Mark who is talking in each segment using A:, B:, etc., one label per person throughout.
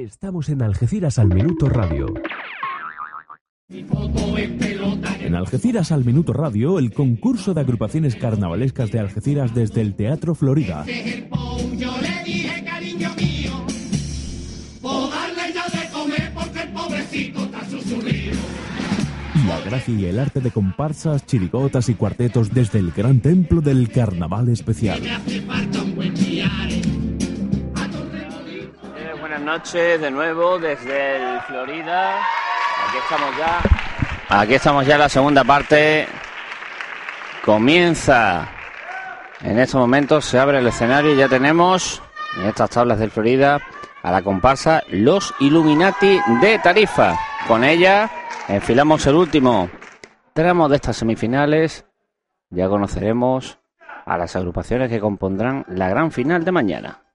A: Estamos en Algeciras al Minuto Radio. En Algeciras al Minuto Radio, el concurso de agrupaciones carnavalescas de Algeciras desde el Teatro Florida. La gracia y el arte de comparsas, chirigotas y cuartetos desde el gran templo del carnaval especial.
B: Noches de nuevo desde el Florida. Aquí estamos ya. Aquí estamos ya en la segunda parte. Comienza. En estos momentos se abre el escenario y ya tenemos en estas tablas del Florida a la comparsa Los Illuminati de Tarifa. Con ella enfilamos el último tramo de estas semifinales. Ya conoceremos a las agrupaciones que compondrán la gran final de mañana.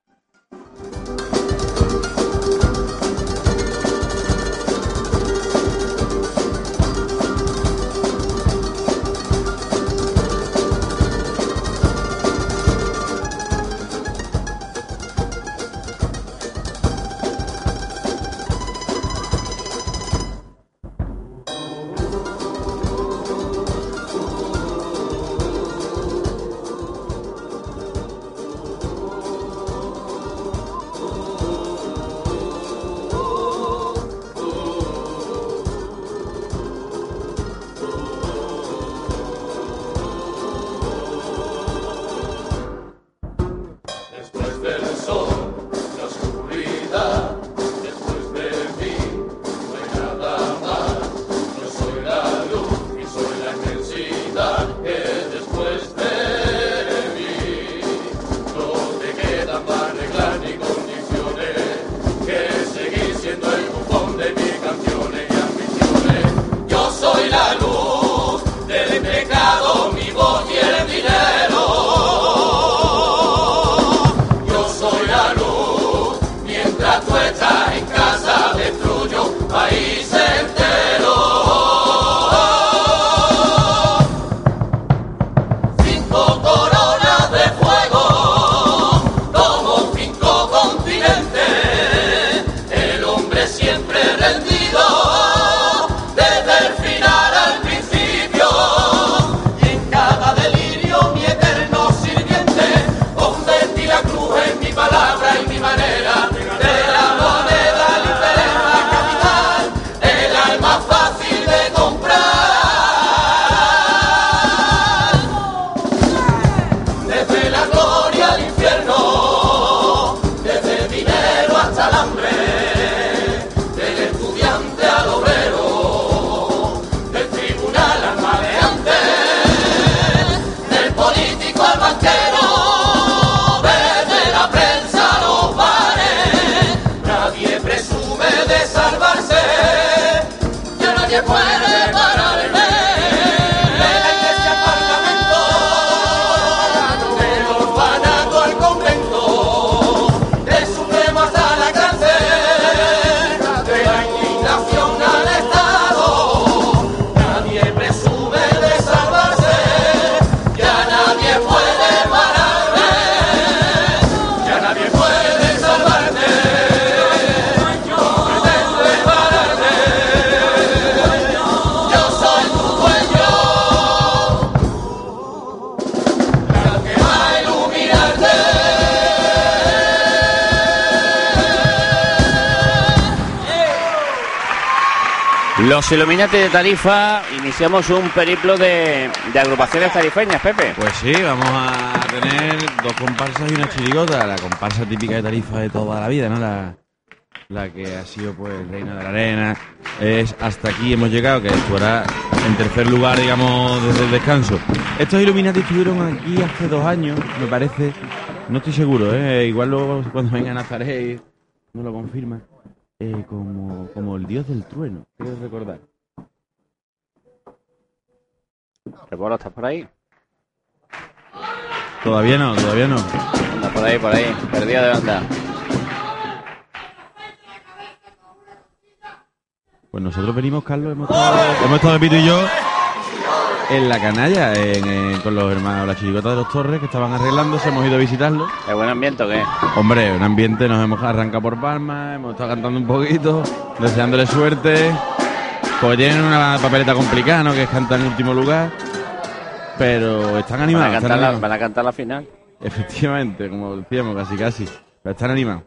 C: Los
B: Illuminati de Tarifa, iniciamos un periplo de, agrupaciones tarifeñas, Pepe.
D: Pues sí, vamos a tener dos comparsas y una chirigota. La comparsa típica de Tarifa de toda la vida, ¿no? La, que ha sido, pues, reina de la arena. Es hasta aquí hemos llegado, que actuará en tercer lugar, digamos, desde el descanso. Estos Illuminati estuvieron aquí hace dos años, me parece. No estoy seguro, ¿eh? Igual luego cuando venga Nazaret no lo confirma. Eh, como, como el dios del trueno, quiero recordar.
B: Rebolo, ¿estás por ahí?
D: Todavía no, todavía no.
B: Anda por ahí, por ahí. Perdido de onda.
D: Pues nosotros venimos, Carlos, hemos estado, hemos estado Pito y yo
B: en la canalla, en, con los hermanos, la chirigota de los Torres, que estaban arreglándose, hemos ido a visitarlo.
C: ¿Es buen ambiente o qué?
B: Hombre, un ambiente, nos hemos arrancado por Palma, hemos estado cantando un poquito, deseándole suerte, porque tienen una papeleta complicada, ¿no? Que es cantar en último lugar, pero están
C: ¿Van
B: animados.
C: a,
B: están
C: cantar la,
B: animados.
C: van a cantar la final?
B: Efectivamente, como decíamos, casi casi, pero están animados.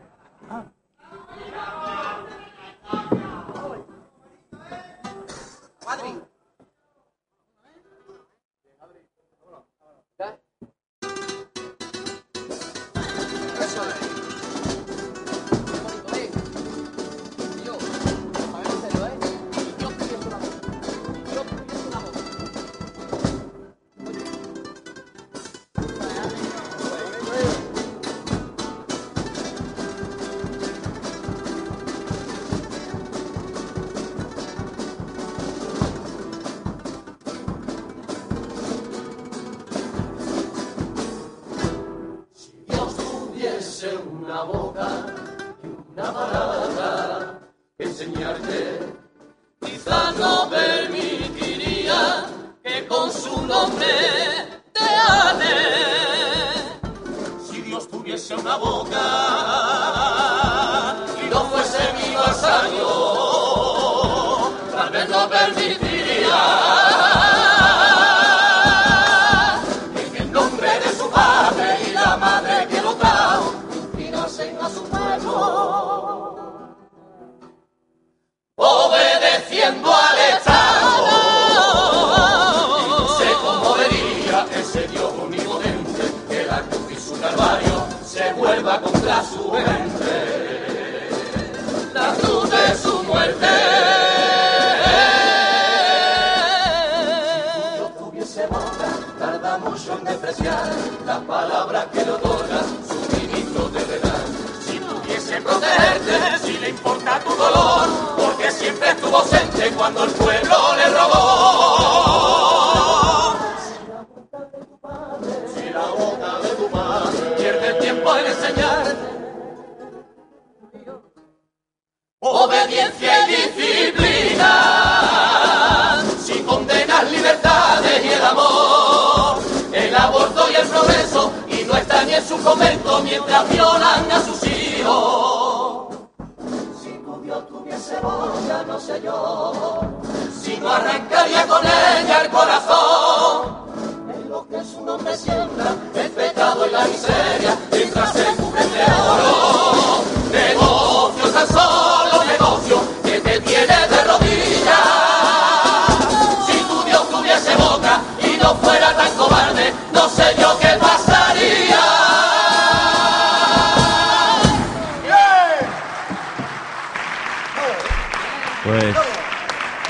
B: Pues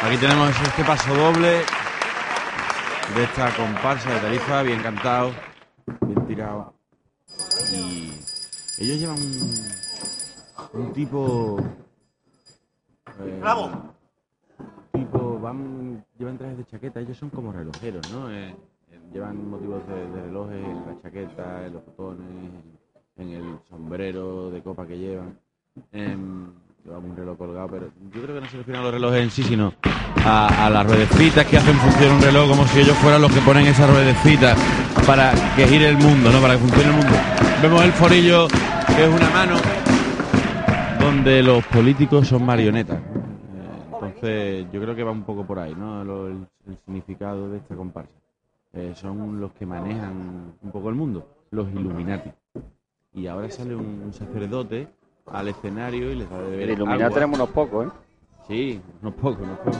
B: aquí tenemos este paso doble de esta comparsa de Tarifa, bien cantado, bien tirado. Y ellos llevan un, un tipo... eh, Tipo, van, llevan trajes de chaqueta, ellos son como relojeros, ¿no? Eh, eh, llevan motivos de, de relojes en la chaqueta, en los botones, en, en el sombrero de copa que llevan. Em, un reloj colgado, pero yo creo que no se refieren a los relojes en sí, sino a, a las ruedecitas que hacen funcionar un reloj como si ellos fueran los que ponen esas ruedecitas para que gire el mundo, ¿no? Para que funcione el mundo. Vemos el forillo, que es una mano, donde los políticos son marionetas. Eh, Entonces, yo creo que va un poco por ahí, ¿no? El, significado de esta comparsa. Eh, son los que manejan un poco el mundo, los Illuminati. Y ahora sale un sacerdote al escenario y les da de beber. Iluminar
C: tenemos unos pocos, ¿eh?
B: Sí, unos pocos, unos pocos.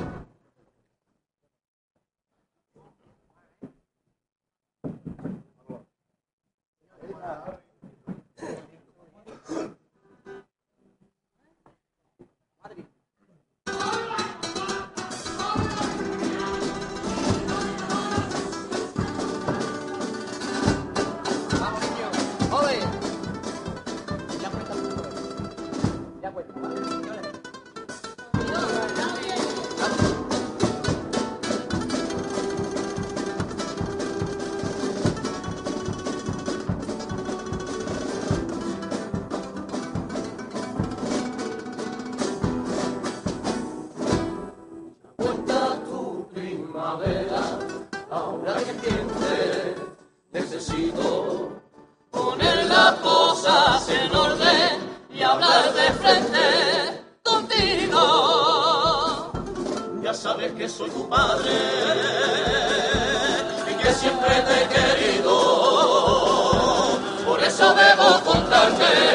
B: hablar de frente contigo. Ya sabes que soy tu padre y que siempre te he querido. Por eso debo contarte.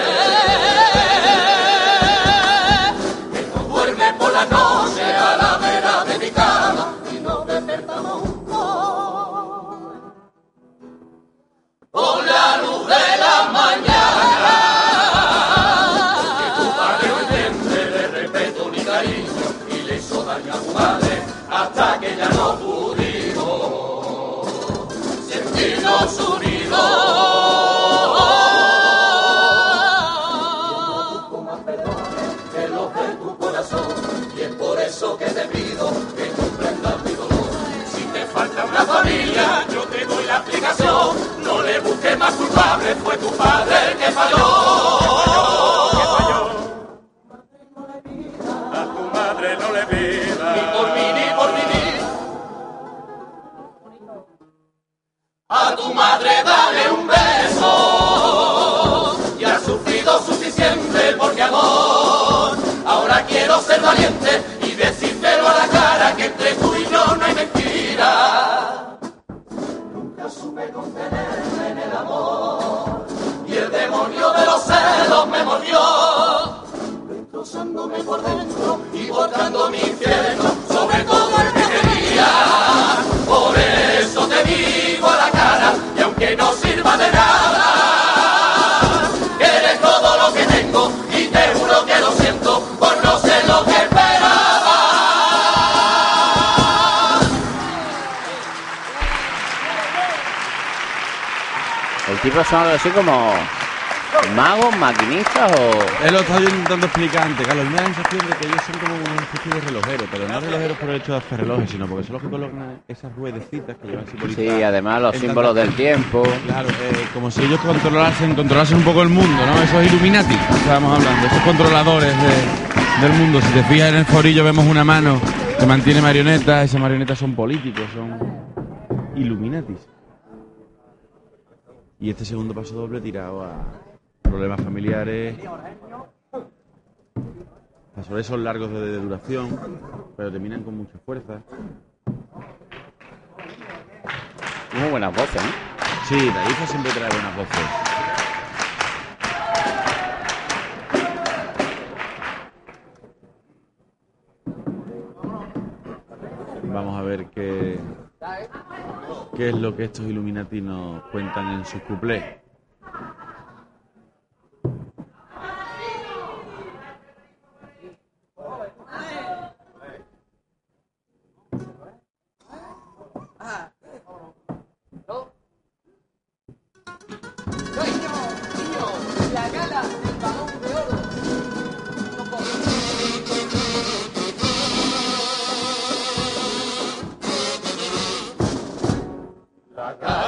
C: así como magos, maquinistas o...?
D: Él lo está intentando explicar antes, Carlos. Me da la sensación de que ellos son como una especie de relojeros, pero no relojeros por el hecho de hacer relojes, sino porque son los que colocan esas ruedecitas que llevan simbolizadas.
C: Sí, además los símbolos del tiempo.
D: Claro, eh, como si ellos controlasen, controlasen un poco el mundo, ¿no? Esos Illuminati, estábamos hablando, esos controladores del mundo. Si te fijas en el forillo vemos una mano que mantiene marionetas, esas marionetas son políticos, son Illuminatis. Y este segundo paso doble tirado a problemas familiares, pasos son largos de duración, pero terminan con mucha fuerza.
C: Muy buenas voces, ¿eh?
D: Sí, Tarifa siempre trae buenas voces. Vamos a ver qué, ¿Qué es lo que estos iluminatinos cuentan en sus cuplés?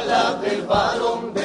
B: alas del varón de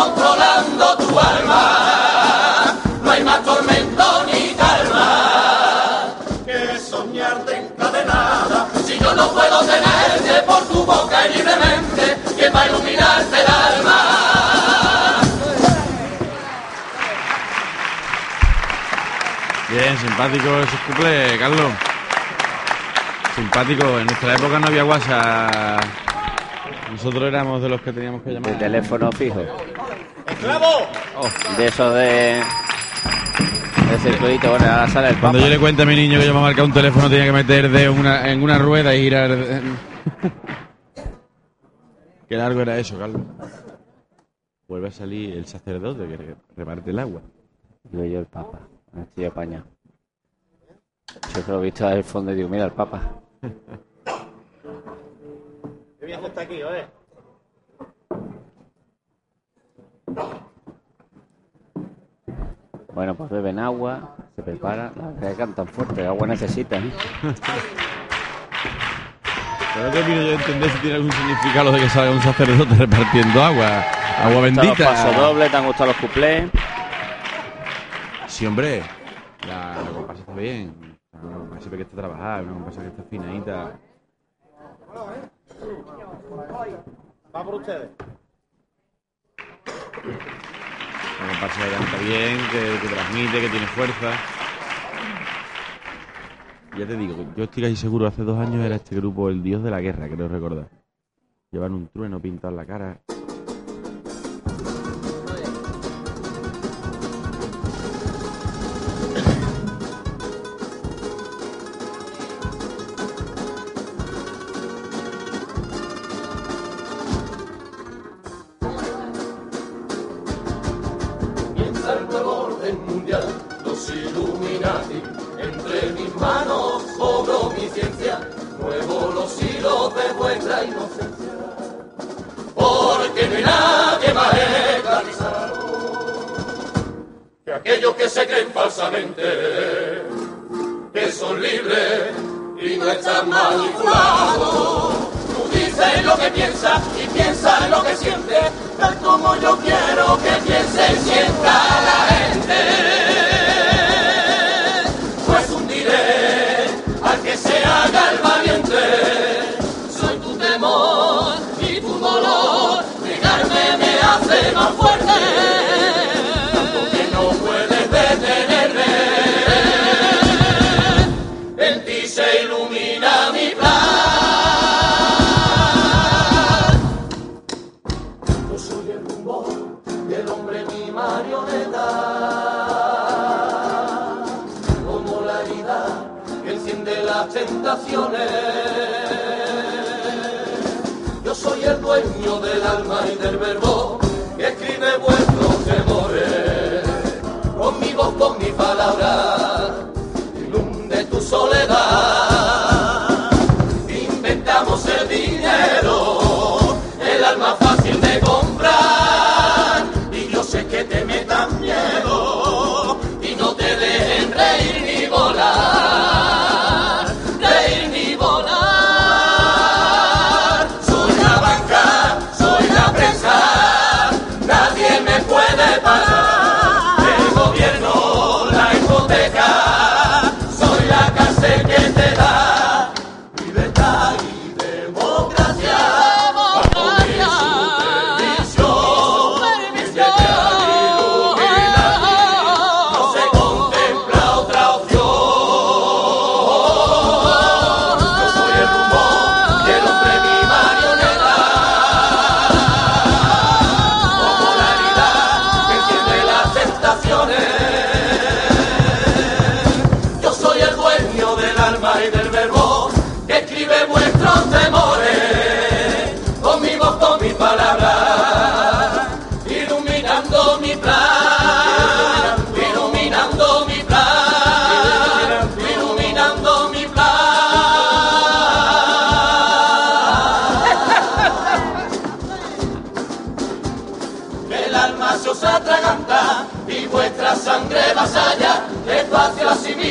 B: controlando tu alma no hay más tormento ni calma que soñarte encadenada. Si yo no puedo tenerte por tu boca y libremente,
D: que va a iluminarte el alma.
B: Bien, simpático ese cuplé, Carlos. Simpático. En nuestra época no había WhatsApp. Nosotros éramos de los que teníamos que llamar.
C: De teléfono fijo.
B: Oh,
C: De eso de. De circulito, bueno, ahora sale el papa.
B: Cuando yo le cuento a mi niño que yo me marcar un teléfono tenía que meter de una, en una rueda y girar. Qué largo era eso, Carlos. Vuelve a salir el sacerdote que re- reparte el agua.
C: Digo yo el papa. Estoy apañado. Yo creo que he visto el fondo y digo, mira el papa. Bueno, pues beben agua, se preparan. La verdad cantan fuerte, agua necesitan. ¿eh?
B: Pero no termino yo de entender si tiene algún significado lo de que salga un sacerdote repartiendo agua. Agua
C: ¿Te han gustado los pasos
B: bendita.
C: dobles? ¿Te han gustado los cuplés?
B: Sí, hombre. La, la comparsa está bien. Una comparsa siempre que está trabajada, una comparsa que está finadita. Una comparsa que bien, que, que transmite, que tiene fuerza. Ya te digo, yo estoy casi seguro, hace dos años era este grupo El Dios de la Guerra, creo recordar. Llevan un trueno pintado en la cara.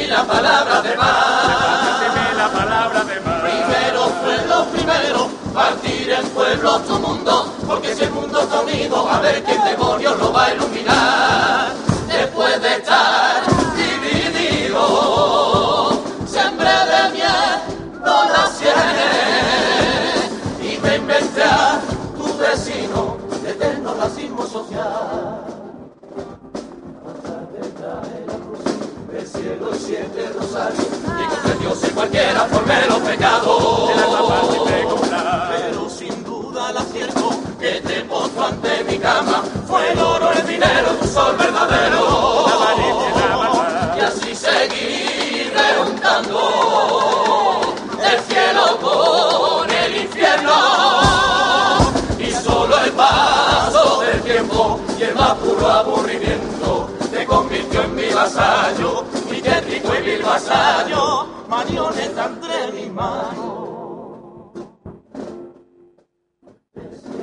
B: Asimila palabras de más.
E: la palabra de más.
B: Primero fue lo primero, partir el pueblo tu mundo, porque si el mundo está unido, a ver qué demonio lo va a iluminar. Después de estar siete rosarios, y con Dios en cualquiera forme vasallo, marioneta entre mis manos.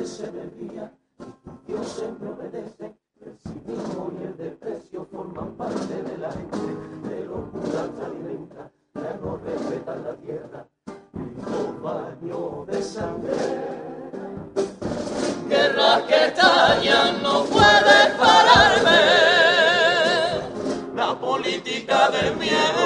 B: Ese energía, Dios siempre obedece, el cinismo y el desprecio forman parte de la gente, de locura fraudulenta, ya no respetan la tierra, y los baños de sangre. Guerras que estallan, no puedes pararme. La política del miedo,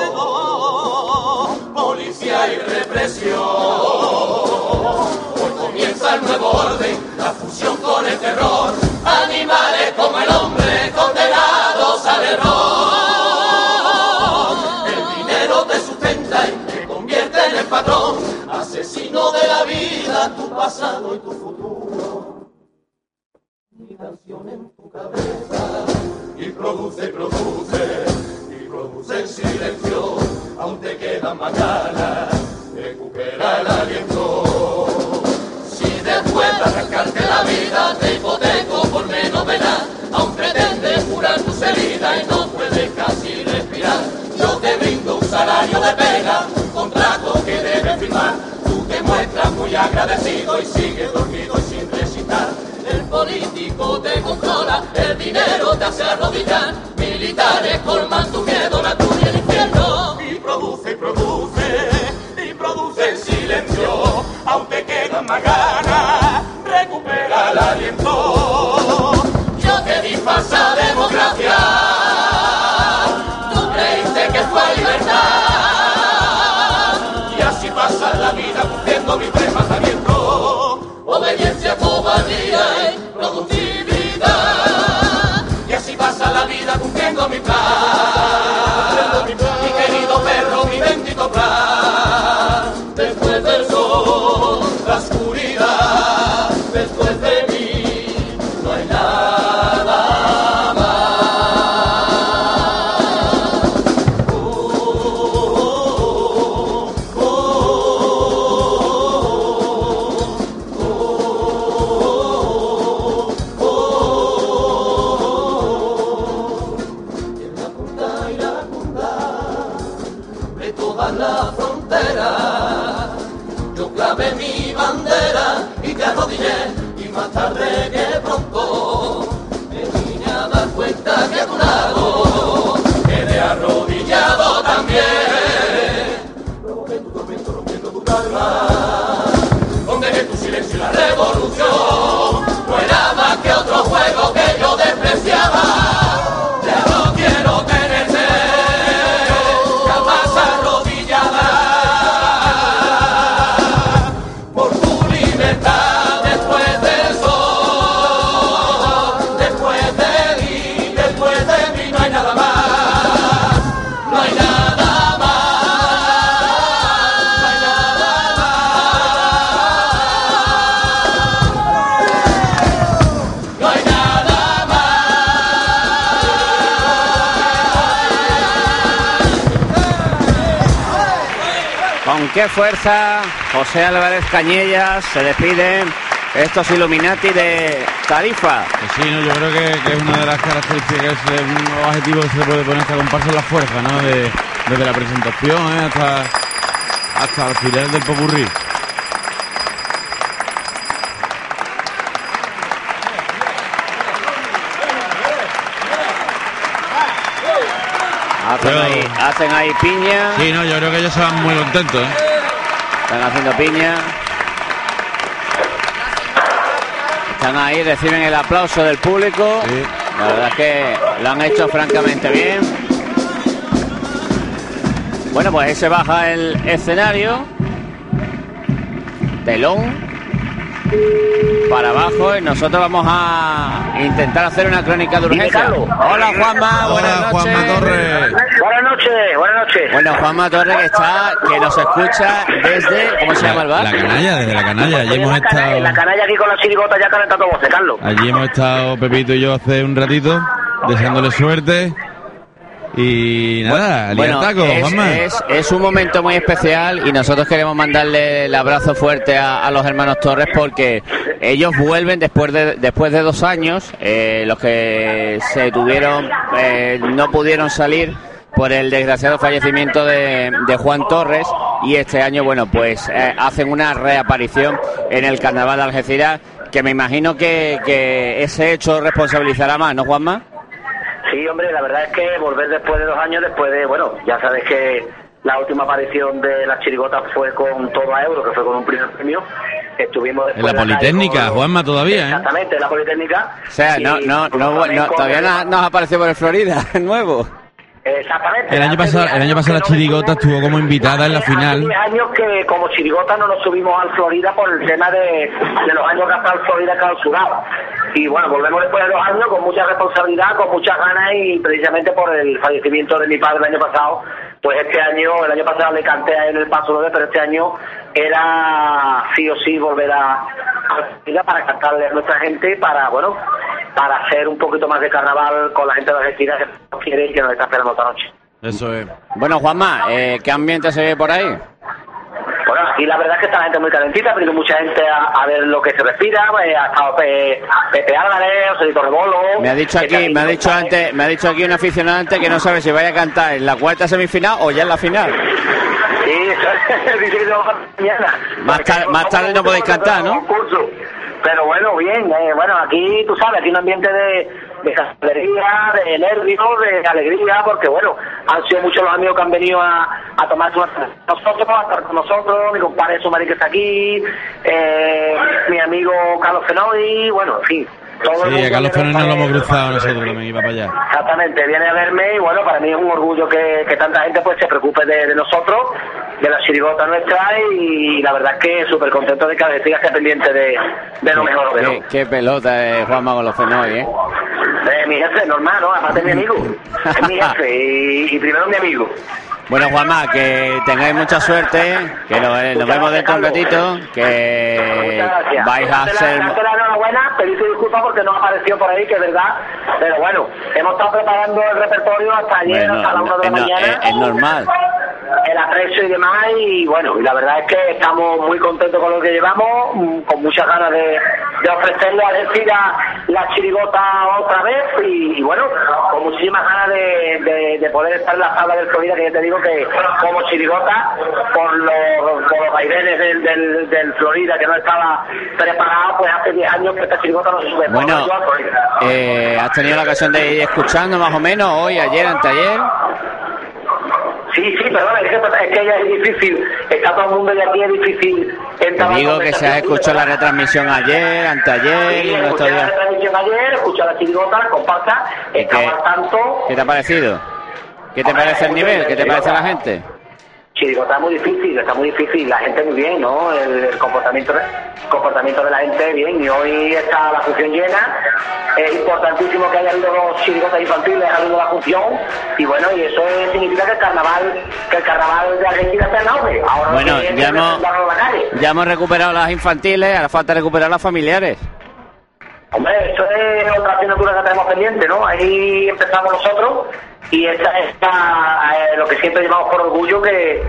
B: Hoy comienza el nuevo orden, la fusión con el terror. Animales como el hombre, condenados al error. El dinero te sustenta y te convierte en el patrón, asesino de la vida, tu pasado y tu futuro mi canción en tu cabeza y produce, produce, y produce en silencio, aún te quedan más ganas, recupera el aliento. Si después de arrancarte la vida te hipoteco por menos velar, aún pretendes curar tus heridas y no puedes casi respirar, yo te brindo un salario de pena, un contrato que debes firmar, tú te muestras muy agradecido y sigues dormido y sin recitar. El político te controla, el dinero te hace arrodillar, militares colman tu miedo, la tuya el infierno. Y produce, y produce, silencio, aún te quedan más ganas, recupera el aliento.
C: Fuerza José Álvarez Cañellas se despiden estos Illuminati de Tarifa.
D: Sí, no, yo creo que, que es una de las características, un objetivo que se puede poner esta comparsa es la fuerza, ¿no? De- desde la presentación ¿eh? hasta, hasta el final del popurrí.
C: Hacen,
D: Pero-
C: ahí, hacen ahí piña.
D: Sí, no, yo creo que ellos se van muy contentos, ¿eh?
C: Están haciendo piña. Están ahí, reciben el aplauso del público.
D: Sí.
C: La verdad es que lo han hecho francamente bien. Bueno, pues ahí se baja el escenario. Telón para abajo y nosotros vamos a intentar hacer una crónica de urgencia. Hola Juanma, buenas
D: Hola,
C: noches.
D: Juanma Torres.
F: Buenas noches, buenas noches.
C: Bueno, Juanma Torres que está, que nos escucha desde, ¿cómo se llama el bar?
D: La canalla, desde la canalla. Allí hemos
F: la en la
D: estado,
F: canalla aquí con la chirigota ya calentando voces, Carlos.
D: allí hemos estado Pepito y yo hace un ratito, deseándole suerte. Y nada,
C: Bueno,
D: taco,
C: es,
D: Juanma.
C: es- es un momento muy especial y nosotros queremos mandarle el abrazo fuerte a, a los hermanos Torres porque ellos vuelven después de después de dos años, eh, los que se tuvieron eh, no pudieron salir por el desgraciado fallecimiento de, de Juan Torres y este año, bueno, pues eh, hacen una reaparición en el Carnaval de Algeciras que me imagino que, que ese hecho responsabilizará más, ¿no, Juanma?
F: Sí, hombre, la verdad es que volver después de dos años, después de, bueno, ya sabes que la última aparición de las chirigotas fue con todo a euro, que fue con un primer premio. Estuvimos
D: En la Politécnica,
F: con-
D: Juanma, todavía, ¿eh?
F: Exactamente, en la Politécnica.
C: O sea, no, no, no, todavía no, nos apareció por el Florida, nuevo.
F: Exactamente.
D: El año pasado,
F: 10
D: el año pasado la chirigota estuvo como invitada en la final.
F: Hace 10 años que como chirigota no nos subimos al Florida por el tema de, de los años que el Florida clausurado. Y bueno, volvemos después de dos años con mucha responsabilidad, con muchas ganas y precisamente por el fallecimiento de mi padre el año pasado, pues este año, el año pasado le canté a él el paso doble, pero este año era sí o sí volver a, a la Florida para cantarle a nuestra gente, para, bueno, para hacer un poquito más de carnaval con la gente de Argentina que nos quiere y que nos está esperando esta noche.
D: Eso es.
C: Bueno, Juanma, eh, ¿qué ambiente se ve por ahí?
F: Bueno, aquí la verdad es que está la gente muy calentita, ha venido mucha gente a, a ver lo que se respira, eh, ha estado Pe- Pepe Álvarez, Joselito Rebolo.
C: Me ha dicho aquí, me ha dicho
F: está-
C: antes, me ha dicho aquí un aficionado antes que no sabe si vaya a cantar en la cuarta semifinal o ya en la final.
F: Sí, dice que mañana.
C: Más tar- más tarde no podéis cantar, ¿no?
F: Pero bueno, bien, eh, bueno, aquí tú sabes, aquí un ambiente de, de castelería, de nervios, de alegría, porque bueno, han sido muchos los amigos que han venido a, a tomarse una nosotros, a estar con nosotros, mi compadre Sumari que está aquí, eh, mi amigo Carlos Fenoi, bueno, en fin. Todo el
D: Sí,
F: mundo
D: a Carlos Fernández lo hemos cruzado nosotros también, iba para allá.
F: Exactamente, viene a verme y bueno, para mí es un orgullo que, que tanta gente pues se preocupe de, de nosotros, de la chirigota nuestra y la verdad es que súper contento de que Algeciras esté pendiente de, de lo mejor de
C: Qué, qué pelota es Juanma con los Fenoy, ¿eh?
F: Eh, mi jefe, normal, ¿no? Aparte es mi amigo, es mi jefe y, y primero mi amigo.
C: Bueno, Juanma, que tengáis mucha suerte, que eh, nos vemos dentro de un ratito, que
F: Muchas gracias.
C: vais a
F: la enhorabuena, pedirte disculpas porque no apareció por ahí, que es verdad, pero bueno, hemos estado preparando el repertorio hasta ayer,
C: Bueno,
F: hasta la una de la
C: no-
F: mañana.
C: es- es normal.
F: el aprecio y demás y bueno y la verdad es que estamos muy contentos con lo que llevamos con muchas ganas de, de ofrecerle a Algeciras la chirigota otra vez y, y bueno con muchísimas ganas de, de- de poder estar en la sala del Florida que ya te digo que como chirigota por los, por los vaivenes del, del, del Florida que no estaba preparado pues hace 10 años que esta chirigota no se sube
C: Bueno, eh, ¿has tenido la ocasión de ir escuchando más o menos hoy, ayer, anteayer?
F: Sí, sí, perdona, es que, es que ya es difícil, está todo el mundo y aquí es difícil
C: Te digo que se ha escuchado la retransmisión ayer, anteayer y
F: Sí,
C: estos
F: escuché la retransmisión ayer, escuché la chirigota, comparsa,
C: ¿Y
F: estaba al tanto.
C: ¿Qué te ha parecido? ¿Qué te parece el nivel? ¿Qué te parece la gente?
F: Chirigota es muy difícil, está muy difícil, la gente muy bien, ¿no? El, el comportamiento, de- comportamiento de la gente bien, y hoy está la función llena. Es importantísimo que haya habido los chirigotas infantiles, ha habido la función, y bueno, y eso es- significa que el carnaval, que el carnaval de Argentina está en auge. Ahora
C: Bueno, ya hemos, ya hemos recuperado las infantiles, ahora falta recuperar las familiares.
F: Hombre, eso es otra asignatura que tenemos pendiente, ¿no? Ahí empezamos nosotros y esta es eh, lo que siempre llevamos por orgullo, que,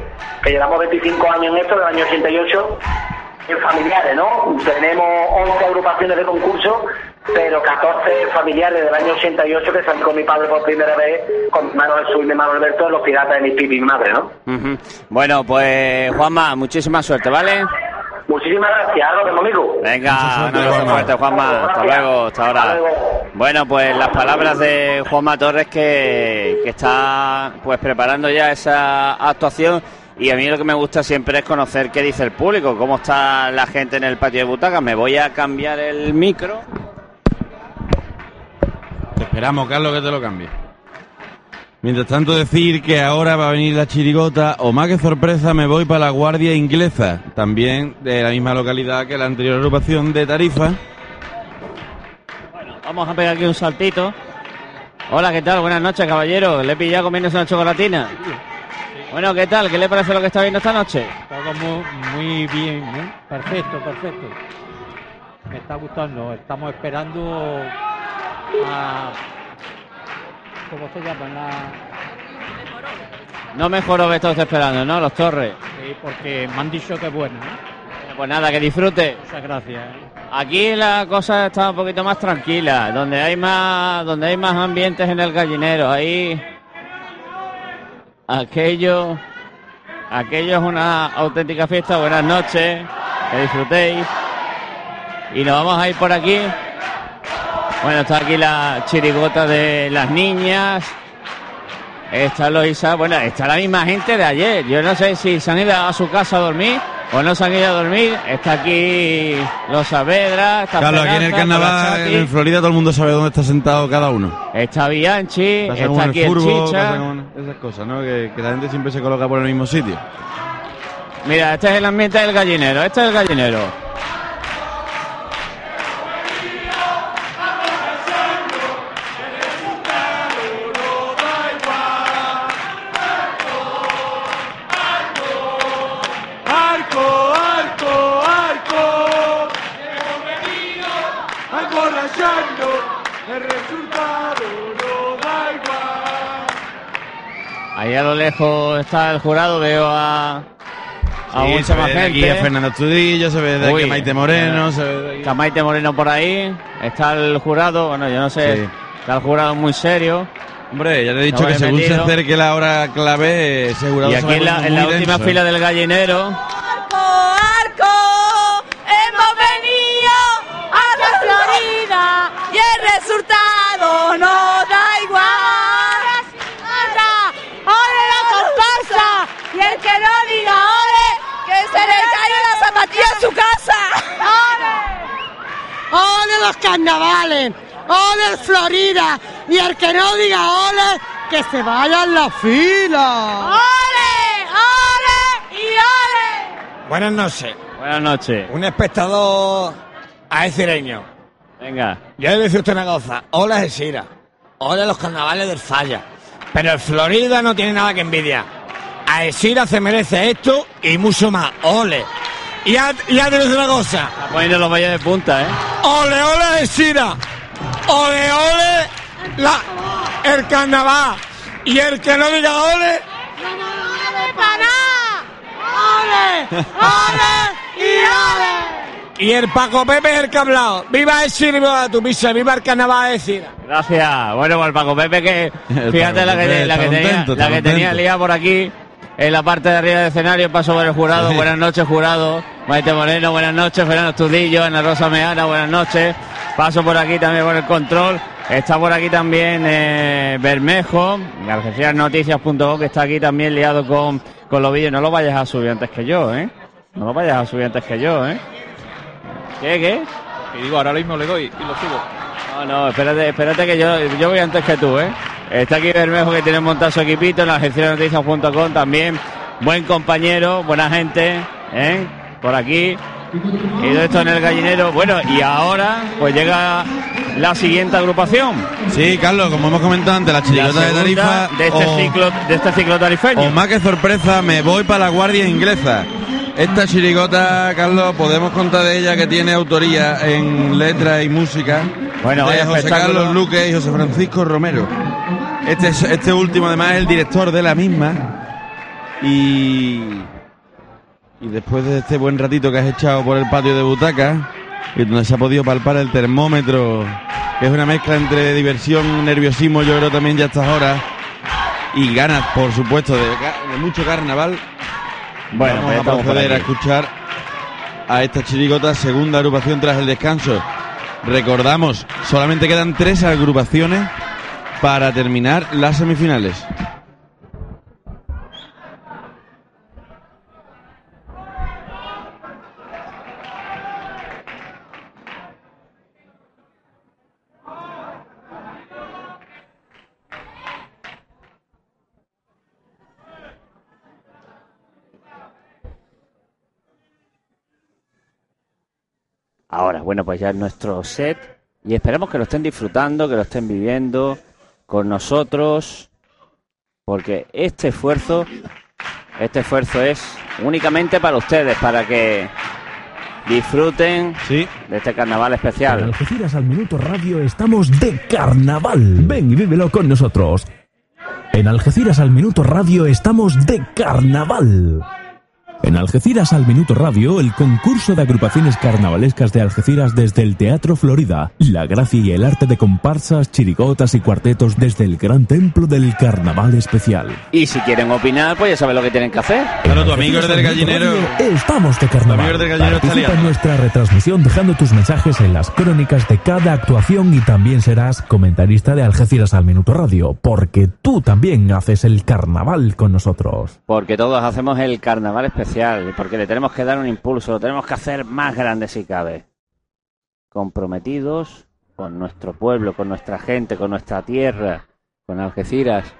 F: que llevamos 25 años en esto, del año 88, en familiares, ¿no? Tenemos 11 agrupaciones de concurso, pero 14 familiares del año 88 que salí con mi padre por primera vez, con hermano Jesús y mi hermano Alberto, los piratas de mi pipi y mi madre, ¿no?
C: Bueno, pues Juanma, muchísima suerte, ¿vale?
F: Muchísimas gracias, vemos, amigo.
C: Venga, un abrazo
D: Juanma.
C: fuerte, Juanma. Hasta luego, hasta ahora. Bueno, pues las palabras de Juanma Torres que, que está pues preparando ya esa actuación. Y a mí lo que me gusta siempre es conocer qué dice el público, cómo está la gente en el patio de butacas. Me voy a cambiar el micro.
D: Te esperamos, Carlos, que te lo cambie. Mientras tanto, decir que ahora va a venir la chirigota, o más que sorpresa, me voy para la Guardia Inglesa, también de la misma localidad que la anterior agrupación de Tarifa.
C: Vamos a pegar aquí un saltito. Hola, ¿qué tal? Buenas noches, caballero. Le he pillado comiéndose una chocolatina. Bueno, ¿qué tal? ¿Qué le parece lo que está viendo esta noche?
G: Todo muy, muy bien, ¿eh? Perfecto, perfecto. Me está gustando. Estamos esperando a... La...
C: No mejoró que está usted esperando, ¿no? Los Torres.
G: Sí, porque me han dicho que es buena. ¿eh?
C: Pues nada, que disfrute.
G: Muchas gracias. ¿eh?
C: Aquí la cosa está un poquito más tranquila, donde hay más, donde hay más ambientes en el gallinero. Ahí aquello, aquello es una auténtica fiesta. Buenas noches, que disfrutéis. Y nos vamos a ir por aquí. Bueno, está aquí la chirigota de las niñas. Está Loisa, bueno, está la misma gente de ayer. Yo no sé si se han ido a su casa a dormir o no se han ido a dormir. Está aquí los Saavedra, está
D: Carlos, aquí en el carnaval, en Florida, todo el mundo sabe dónde está sentado cada uno.
C: está Bianchi,
D: Pasa
C: está aquí
D: el
C: el
D: furbo,
C: Chicha.
D: esas cosas, ¿no? Que, que la gente siempre se coloca por el mismo sitio.
C: Mira, este es el ambiente del gallinero, este es el gallinero.
E: A
C: lo lejos está el jurado, veo a, a
D: Sí,
C: mucha
D: se
C: más
D: aquí a Fernando Estudillo, se ve de aquí
C: Uy,
D: a Maite Moreno, se ve de aquí...
C: Maite Moreno por ahí, está el jurado, bueno, yo no sé,
D: Sí.
C: está el jurado muy serio.
D: Hombre, ya te he dicho
C: No
D: que según se
C: metido.
D: acerque la hora clave, ese jurado
C: Y
D: se va
C: aquí en la, en última
D: denso, ¿eh?
C: fila del gallinero,
H: su casa. ¡Ole!
I: ¡Ole los carnavales! ¡Ole Florida! Y el que no diga ole, que se vaya en la fila.
H: ¡Ole! ¡Ole! ¡Y ole!
J: Buenas noches.
C: buenas noches.
J: Un espectador algecireño.
C: Venga,
J: Yo le decir a usted una cosa. Hola, Algeciras. Hola, los carnavales del Falla. Pero el Florida no tiene nada que envidiar. Algeciras se merece esto y mucho más. Ole. Y ya, ya te una cosa.
C: está poniendo los valles de punta, ¿eh?
J: Ole, ole, Algeciras. Ole, ole, la, el carnaval. Y el que no diga ole,
I: ¡Ole! ¡Ole! ¡Y ole!
J: y el Paco Pepe es el que ha hablado. Viva Algeciras y viva tu misa, viva el carnaval de Algeciras.
C: Gracias. Bueno, pues el Paco Pepe que
D: El
C: fíjate la que,
D: Pepe
C: la que
D: está
C: tenía, la que tenía liada por aquí en la parte de arriba del escenario, paso por el jurado.
D: Sí.
C: Buenas noches, jurado. Maite Moreno, buenas noches. Fernando Estudillo, Ana Rosa Meana, buenas noches. Paso por aquí también por el control. Está por aquí también eh, Bermejo, Noticias.com, que está aquí también liado con, con los vídeos. No lo vayas a subir antes que yo, ¿eh? No lo vayas a subir antes que yo, ¿eh? ¿Qué, qué?
K: Y digo, ahora mismo le doy y lo subo.
C: No, no, espérate, espérate que yo, yo voy antes que tú, ¿eh? Está aquí Bermejo que tiene montado su equipito en la agencia de noticias.com también. Buen compañero, buena gente, ¿eh? Por aquí. Y todo esto en el gallinero. Bueno, y ahora pues llega la siguiente agrupación.
D: Sí, Carlos, como hemos comentado antes, la
C: La
D: chirigota de Tarifa.
C: de este
D: o-
C: ciclo, de este ciclo tarifeño.
D: O más que sorpresa, me voy para la Guardia Inglesa. Esta chirigota, Carlos, podemos contar de ella que tiene autoría en letra y música
C: Bueno,
D: de José
C: espectáculo.
D: Carlos Luque y José Francisco Romero. Este, es- este último, además, es el director de la misma. Y, y después de este buen ratito que has echado por el patio de butaca, y donde se ha podido palpar el termómetro, que es una mezcla entre diversión, nerviosismo, yo creo también ya a estas horas, y ganas, por supuesto, de, mucho carnaval.
C: Bueno, pues
D: Vamos a
C: estamos por
D: proceder a escuchar a esta chirigota, segunda agrupación tras el descanso. Recordamos, solamente quedan tres agrupaciones para terminar las semifinales.
C: Ahora, bueno, pues ya es nuestro set y esperamos que lo estén disfrutando, que lo estén viviendo con nosotros, porque este esfuerzo, este esfuerzo es únicamente para ustedes, para que disfruten de este carnaval
A: En
C: especial.
A: Algeciras al Minuto Radio estamos de carnaval. Ven y vívelo con nosotros. En Algeciras al Minuto Radio estamos de carnaval. En Algeciras al Minuto Radio, el concurso de agrupaciones carnavalescas de Algeciras desde el Teatro Florida, la gracia y el arte de comparsas, chirigotas y cuartetos desde el gran templo del carnaval especial.
C: Y si quieren opinar, pues ya saben lo que tienen que hacer.
D: Claro, tu amigo es del gallinero.
A: Estamos de carnaval.
D: amigo del gallinero está
A: Participa en nuestra retransmisión dejando tus mensajes en las crónicas de cada actuación y también serás comentarista de Algeciras al Minuto Radio, porque tú también haces el carnaval con nosotros.
C: Porque todos hacemos el carnaval especial, porque le tenemos que dar un impulso, lo tenemos que hacer más grande si cabe. Comprometidos con nuestro pueblo, con nuestra gente, con nuestra tierra, con Algeciras.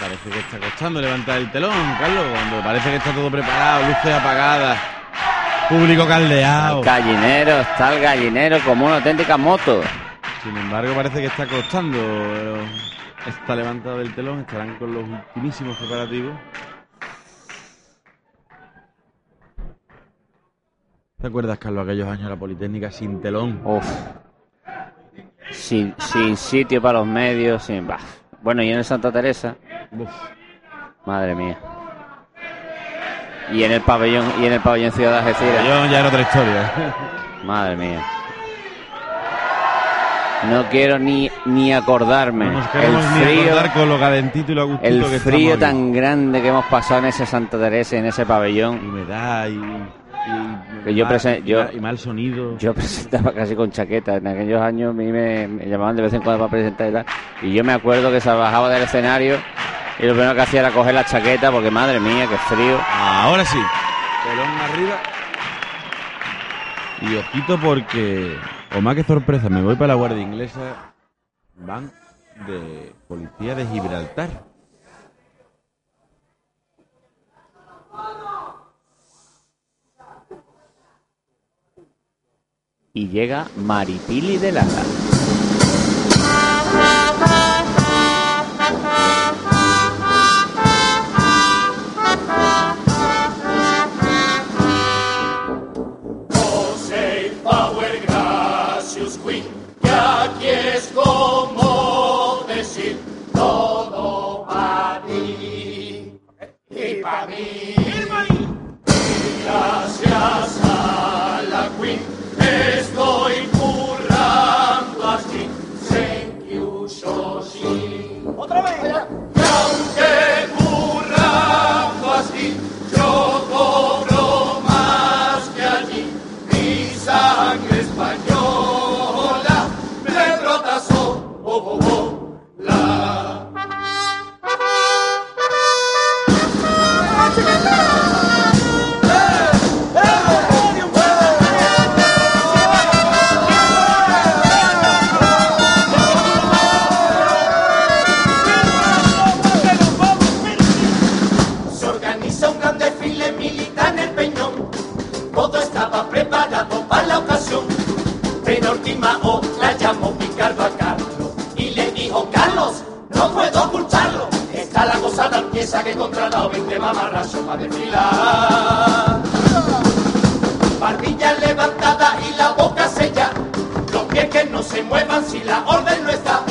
D: Parece que está costando levantar el telón, Carlos, cuando parece que está todo preparado, luces apagadas, público caldeado.
C: El gallinero, está el gallinero como una auténtica moto.
D: Sin embargo, parece que está costando esta levantada del telón. Estarán con los ultimísimos preparativos. ¿Te acuerdas, Carlos, aquellos años de la Politécnica sin telón?
C: Uf. Sin, sin sitio para los medios, sin... bah. Bueno, y en el Santa Teresa,
D: Uf.
C: madre mía. Y en el pabellón, y en el pabellón Ciudad de Algeciras.
D: Yo ya era otra historia.
C: Madre mía. No quiero ni, ni acordarme.
D: No nos
C: el
D: queremos ni
C: frío,
D: acordar con lo calentito y lo agustito
C: el
D: que
C: frío
D: estamos
C: tan grande que hemos pasado en ese Santa Teresa, en ese pabellón.
D: Humedad y, y,
C: Que yo
D: mal-
C: presen-
D: y
C: yo-
D: mal- y mal sonido.
C: Yo presentaba casi con chaqueta. En aquellos años a mí me, me llamaban de vez en cuando para presentar y tal. Y yo me acuerdo que se bajaba del escenario y lo primero que hacía era coger la chaqueta porque madre mía, qué frío.
D: Ahora sí. Telón arriba. Y ojito porque, o más que sorpresa, me voy para la Guardia Inglesa. Van de policía de Gibraltar.
C: Y llega Maripili de Lara.
B: Y Pero última hora llamó Picardo a Carlos y le dijo, Carlos, no puedo ocultarlo. Está la tan pieza que he contratado 20 mamarrachos para desfilar. Barbilla levantada y la boca sella. Los pies que no se muevan si la orden no está.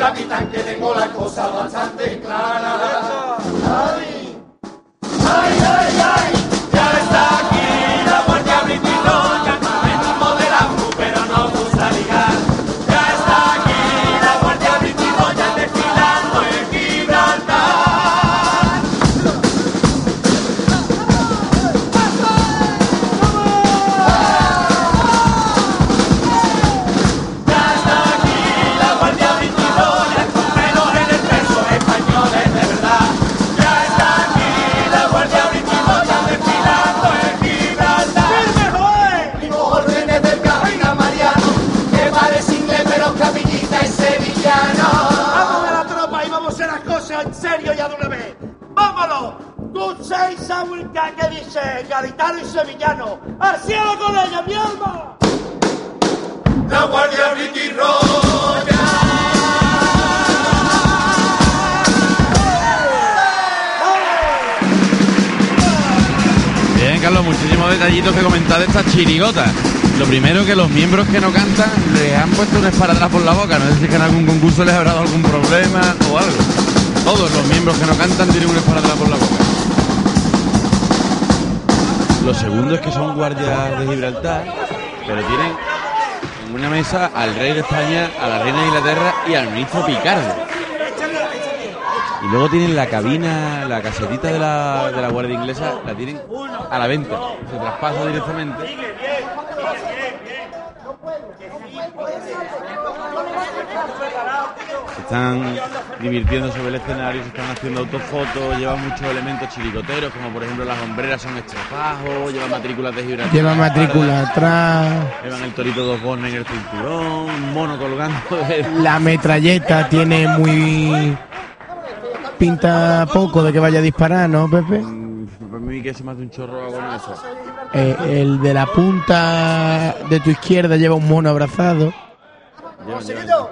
B: Capitán, que tengo la cosa bastante clara. Ay, ay, ay, ay,
D: que comentar de estas chirigotas. Lo primero que los miembros que no cantan les han puesto un esparadrap por la boca. No sé si es que en algún concurso les habrá dado algún problema o algo. Todos los miembros que no cantan tienen un esparadrap por la boca. Lo segundo es que son guardias de Gibraltar, pero tienen en una mesa al rey de España, a la reina de Inglaterra y al ministro Picardo. Y luego tienen la cabina, la casetita de la, de la Guardia Inglesa, la tienen a la venta. Se traspasa directamente. Se están divirtiendo sobre el escenario, se están haciendo autofotos, llevan muchos elementos chiricoteros, como por ejemplo las hombreras son estrofajos, llevan matrículas de Gibraltar.
L: Lleva matrícula atrás.
D: Llevan el torito dos bones en el cinturón, un mono colgando de...
L: La metralleta tiene muy. Pinta poco de que vaya a disparar, ¿no, Pepe?
D: Para mí que se me hace un chorro con eso.
L: Eh, el de la punta de tu izquierda lleva un mono abrazado.
D: Llevan, llevan.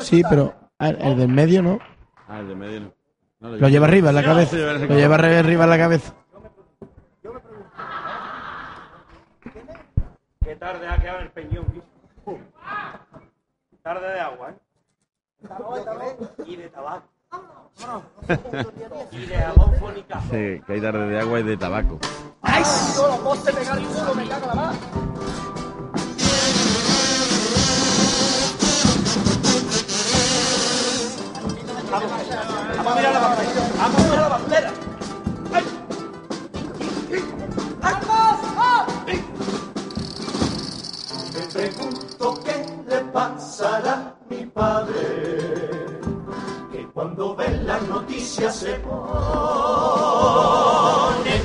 L: Sí, pero ah, el del medio no.
D: Ah, el de medio no. No,
L: Lo lleva arriba en la cabeza.
D: Lo lleva
L: Lo lleva arri- arriba en la cabeza.
M: Qué tarde ha quedado el peñón. ¿viste? Tarde de agua, ¿eh? Y de tabaco. Y de jabón fónica.
D: Sí, que hay tarde de agua y de tabaco.
M: Vamos, a mirar la bandera. Vamos a mirar la bandera. ¡Ay!
B: Me pregunto qué le pasará a mi padre, cuando ve las noticias se pone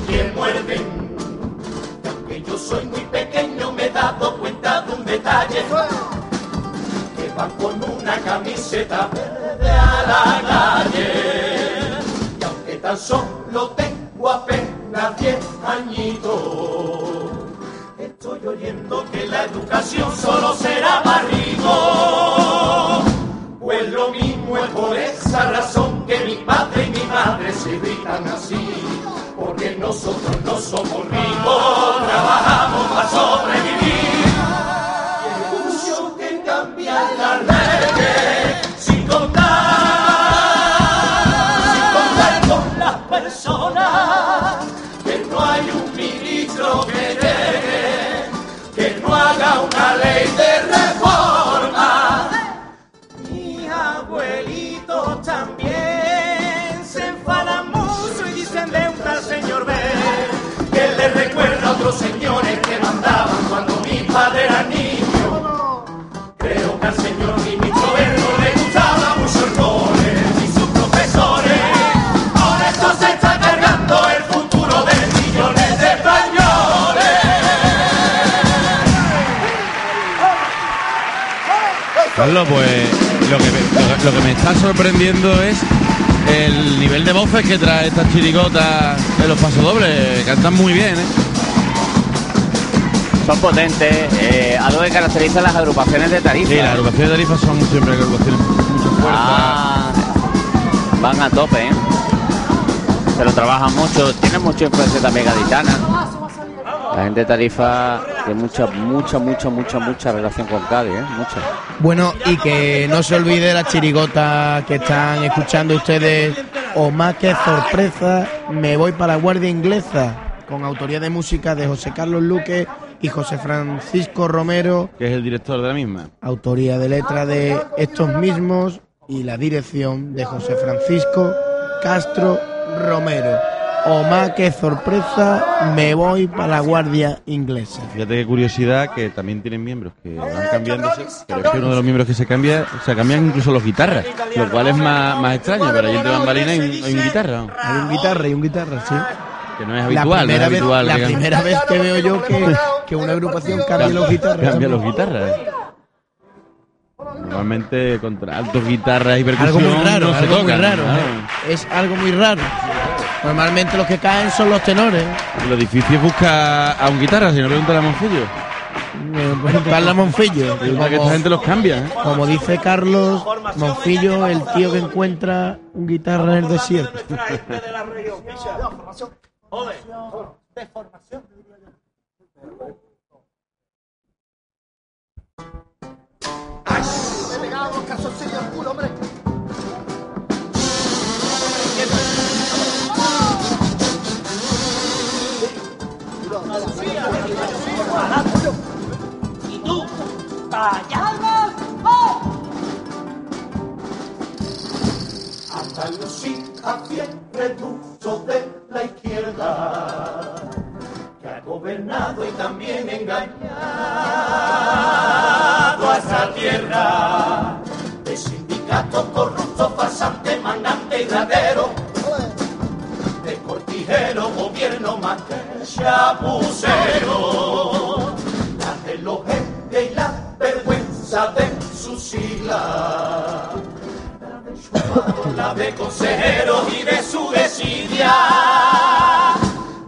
B: que muerden. Aunque yo soy muy pequeño me he dado cuenta de un detalle, que va con una camiseta verde a la calle. Y aunque tan solo tengo apenas 10 añitos, Estoy oyendo que la educación solo será barrigo. Por esa razón que mi padre y mi madre se gritan así. Porque nosotros no somos ricos, trabajamos para sobrevivir.
D: Carlos, pues lo que, me, lo, que- lo que me está sorprendiendo es el nivel de voces que trae estas chirigotas de los pasodobles. Cantan muy bien, ¿eh?
C: Son potentes, eh, algo que caracteriza las agrupaciones de tarifa.
D: Sí, las agrupaciones de tarifas son siempre agrupaciones con mucha fuerza.
C: Ah, van a tope, ¿eh? Se lo trabajan mucho, tienen mucha influencia también gaditana. La gente de tarifa tiene mucha, mucha, mucha, mucha, mucha relación con Cádiz, ¿eh? Mucha.
L: Bueno, y que no se olvide la chirigota que están escuchando ustedes. O más que sorpresa, me voy para la Guardia Inglesa, con autoría de música de José Carlos Luque y José Francisco Romero,
D: Que es el director de la misma.
L: autoría de letra de estos mismos y la dirección de José Francisco Castro Romero. O más que sorpresa, me voy para la Guardia Inglesa.
D: Fíjate qué curiosidad que también tienen miembros que van cambiándose, pero es que uno de los miembros que se cambia, se cambian incluso los guitarras, lo cual es más, más extraño, pero hay entre bambalina y un, hay un guitarra.
L: Hay un guitarra y un guitarra, sí.
D: que no es habitual, no es
L: primera, vez,
D: habitual.
L: la primera vez que veo yo que, que una agrupación cambie los guitarras.
D: Cambia los guitarras. eh. Normalmente contra altos guitarras y
L: Algo
D: percusión
L: muy raro,
D: no se
L: algo muy raro.
D: ¿no?
L: ¿eh? Es algo muy raro. Normalmente los que caen son los tenores.
D: Lo difícil es buscar a un guitarra, si no pregunta a Monfillo.
L: Carlos Monfillo.
D: Resulta que esta gente los cambia, ¿eh?
L: Como dice Carlos Monfillo, el tío que encuentra un guitarra en el desierto.
B: ¡Ay! Me he pegado los calzoncillos al culo, hombre.
N: ¿Y tú? ¡Calla!
B: Andalucía siempre reducto de la izquierda, que ha gobernado y también engañado a esa tierra de sindicatos corruptos, farsantes, mandantes y rateros, cortijero, gobierno más que chapucero, la de jefes y la vergüenza de sus siglas la de consejeros y de su desidia.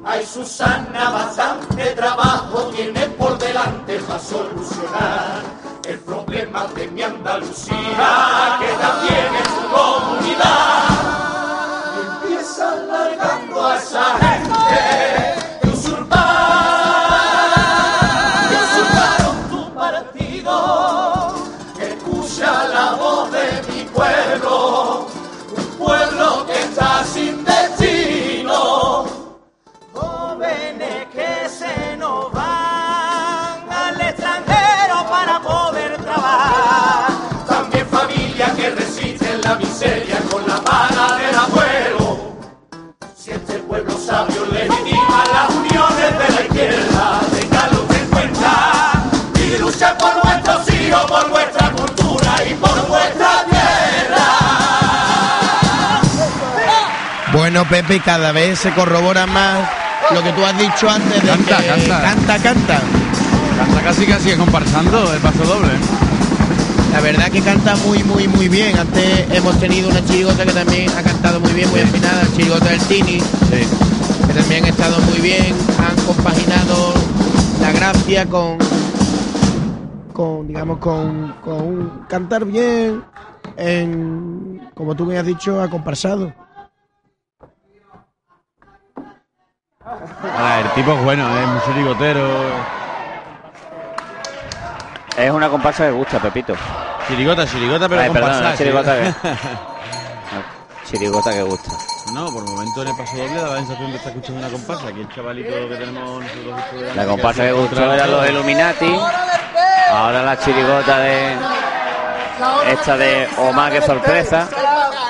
B: Ay, Susana, bastante trabajo tiene por delante para solucionar el problema de mi Andalucía, que también es su comunidad. Sahib. Pueblo sabio legitima las uniones de la izquierda, tenganlo en cuenta y luchen por nuestros hijos, por nuestra cultura y por vuestra tierra.
L: Bueno, Pepe, cada vez se corrobora más lo que tú has dicho antes de
D: Canta,
L: que
D: canta.
L: canta, canta.
D: Canta casi casi comparsando el paso doble.
L: La verdad que canta muy, muy, muy bien. Antes hemos tenido una chirigota que también ha cantado muy bien, muy afinada, el chirigota del Tini, que también ha estado muy bien. Han compaginado la gracia con, con digamos, con, con un cantar bien, en, como tú me has dicho, ha comparsado.
D: Ahora, el tipo es bueno, es muy chirigotero.
C: Es una comparsa que gusta, Pepito.
D: Chirigota, chirigota, pero
C: Ay, perdón,
D: comparsada,
C: una chirigota que,
D: chirigota.
C: que gusta.
D: No, por momento en el paso doble da la sensación de estar escuchando una comparsa. Aquí el chavalito que tenemos nosotros. delante,
C: La comparsa que
D: sido
C: gustó era los Illuminati. Ahora la chirigota de esta de Omar, que sorpresa.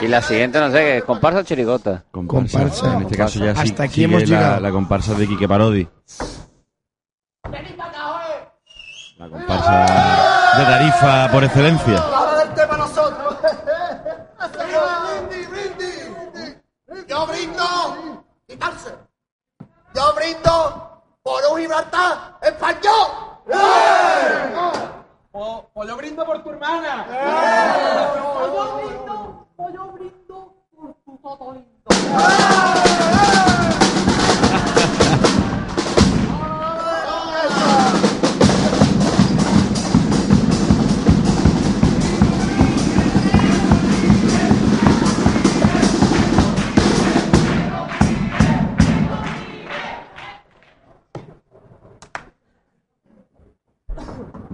C: Y la siguiente, no sé, que es comparsa o chirigota.
L: Comparsa.
D: En este caso ya sí,
L: Hasta aquí
D: sigue
L: hemos
D: la,
L: llegado.
D: la comparsa de Quique Parodi. Comparsa de Tarifa por excelencia.
B: Ahora del tema nosotros. Brindis, brindis. Yo brindo. Quitarse. Yo brindo por un Gibraltar español.
O: Pues yo brindo por tu hermana.
B: Yo brindo, yo brindo por tu todo lindo.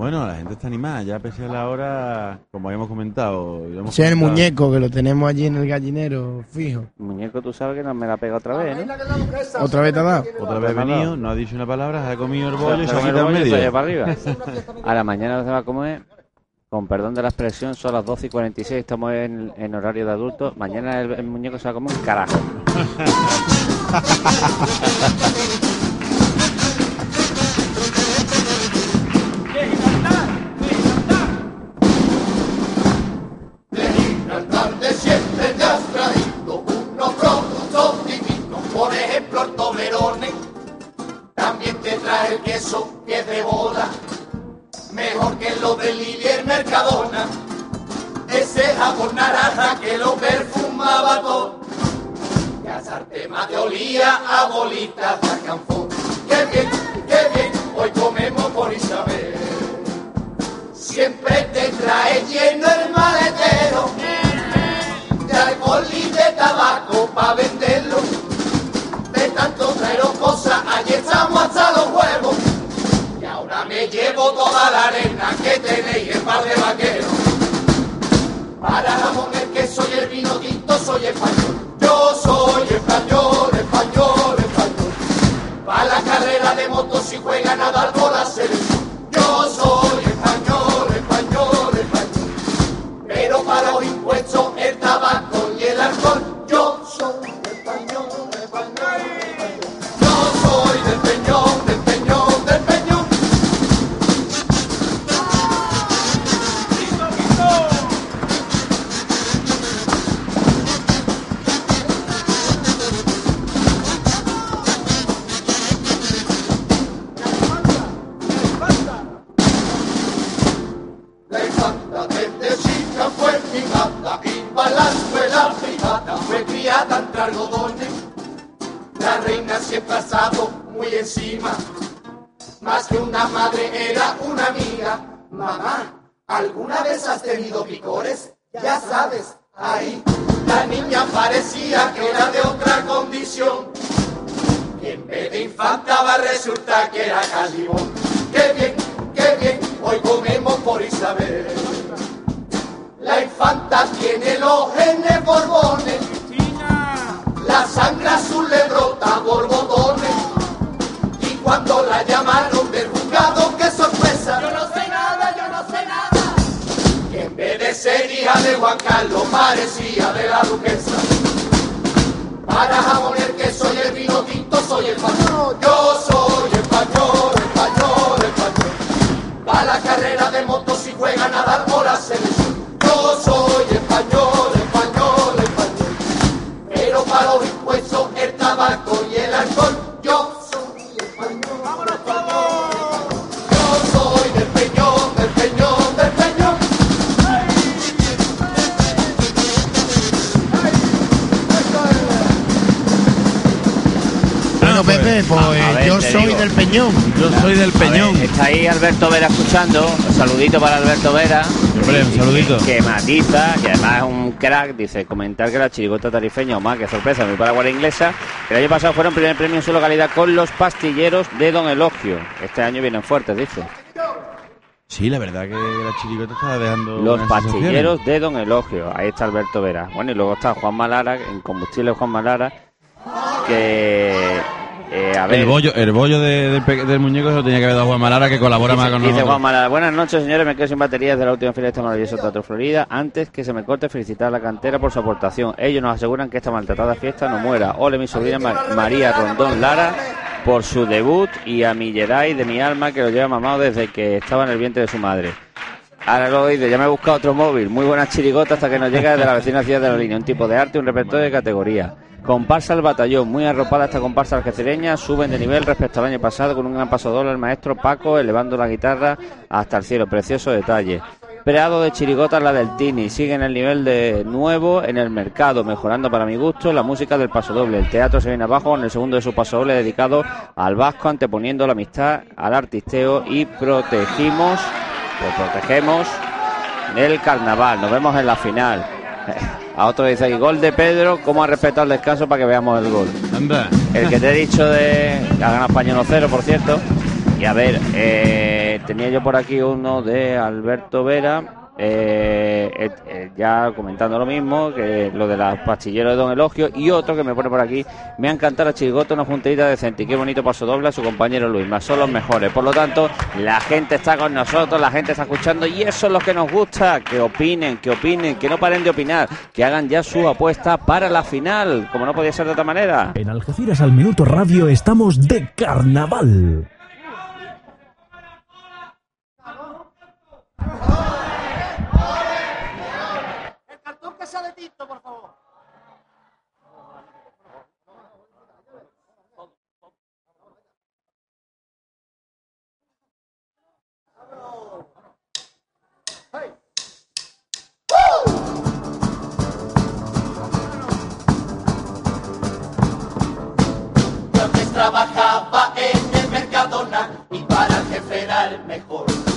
D: Bueno, la gente está animada, ya pese a la hora, como habíamos comentado. hemos
L: Ese es el muñeco que lo tenemos allí en el gallinero fijo.
C: Muñeco, tú sabes que no me la pega otra vez, ¿no?
L: ¿Otra vez te ha dado?
D: Otra vez venido, no ha dicho una palabra, se ha comido el bollo y se ha
C: el
D: quitado
C: y
D: medio.
C: para arriba. Ahora, mañana se va a comer, con perdón de la expresión, son las 12 y 46, estamos en, en horario de adultos. Mañana el, el muñeco se va a comer un carajo.
B: te olía a bolitas de alcanfor. Qué bien, qué bien, hoy comemos por Isabel. Siempre te trae lleno el maletero de alcohol y de tabaco para venderlo. De tanto traeros cosas, allí estamos hasta los huevos. Y ahora me llevo toda la arena que tenéis en par de vaqueros. Para jamoner que soy el vino tinto, soy español.
L: Pues
C: A ver,
L: yo soy
C: digo.
L: del Peñón.
D: Yo soy del
C: ver,
D: Peñón.
C: está ahí Alberto Vera escuchando. Un saludito para Alberto Vera.
D: Hombre, un saludito.
C: Que matiza, que además es un crack. Dice: comentar que la chirigota tarifeña, o más que sorpresa, mi paraguay inglesa. que El año pasado fueron primer premio en su localidad con los pastilleros de Don Elogio. Este año vienen fuertes, dice.
D: Sí, la verdad que la chirigota está dejando.
C: Los pastilleros de Don Elogio. Ahí está Alberto Vera. Bueno, y luego está Juan Malara, en combustible Juan Malara. Que. Eh, a ver.
D: El bollo, el bollo de- del, pe- del muñeco se lo tenía que haber dado Juan Malara, que colabora
C: Dice,
D: más con
C: dice
D: nosotros.
C: Juan Malara, buenas noches señores, me quedo sin baterías de la última fila de este maravilloso Teatro Florida. Antes que se me corte, felicitar a la cantera por su aportación. Ellos nos aseguran que esta maltratada fiesta no muera. Ole mi sobrina Ma- María Rondón Lara por su debut y a mi Jedi de mi alma que lo lleva mamado desde que estaba en el vientre de su madre. Ahora lo dice, ya me he buscado otro móvil. Muy buena chirigota hasta que nos llega desde la vecina ciudad de la línea. Un tipo de arte, un repertorio de categoría. Comparsa al batallón, muy arropada esta comparsa algecireña, suben de nivel respecto al año pasado con un gran paso doble el maestro Paco elevando la guitarra hasta el cielo, precioso detalle. Preado de chirigotas la del Tini, siguen el nivel de nuevo en el mercado, mejorando para mi gusto la música del paso doble. El teatro se viene abajo en el segundo de su paso doble dedicado al vasco, anteponiendo la amistad al artisteo y protegimos, pues protegemos el carnaval. Nos vemos en la final. A otro dice aquí, gol de Pedro, ¿cómo ha respetado el descanso para que veamos el gol? El que te he dicho de... Ha ganado Español 0, por cierto. Y a ver, eh, tenía yo por aquí uno de Alberto Vera. Eh, eh, eh, ya comentando lo mismo, que lo de las pastilleros de Don Elogio, y otro que me pone por aquí, me ha encantado la chirigota, una juntadita decente, y qué bonito paso doble a su compañero Luis, más son los mejores, por lo tanto, la gente está con nosotros, la gente está escuchando, y eso es lo que nos gusta, que opinen, que opinen, que no paren de opinar, que hagan ya su apuesta para la final, como no podía ser de otra manera.
A: En Algeciras al Minuto Radio estamos de carnaval.
E: Sea de tinto, por favor.
B: trabajaba en el Mercadona y para el jefe era el mejor.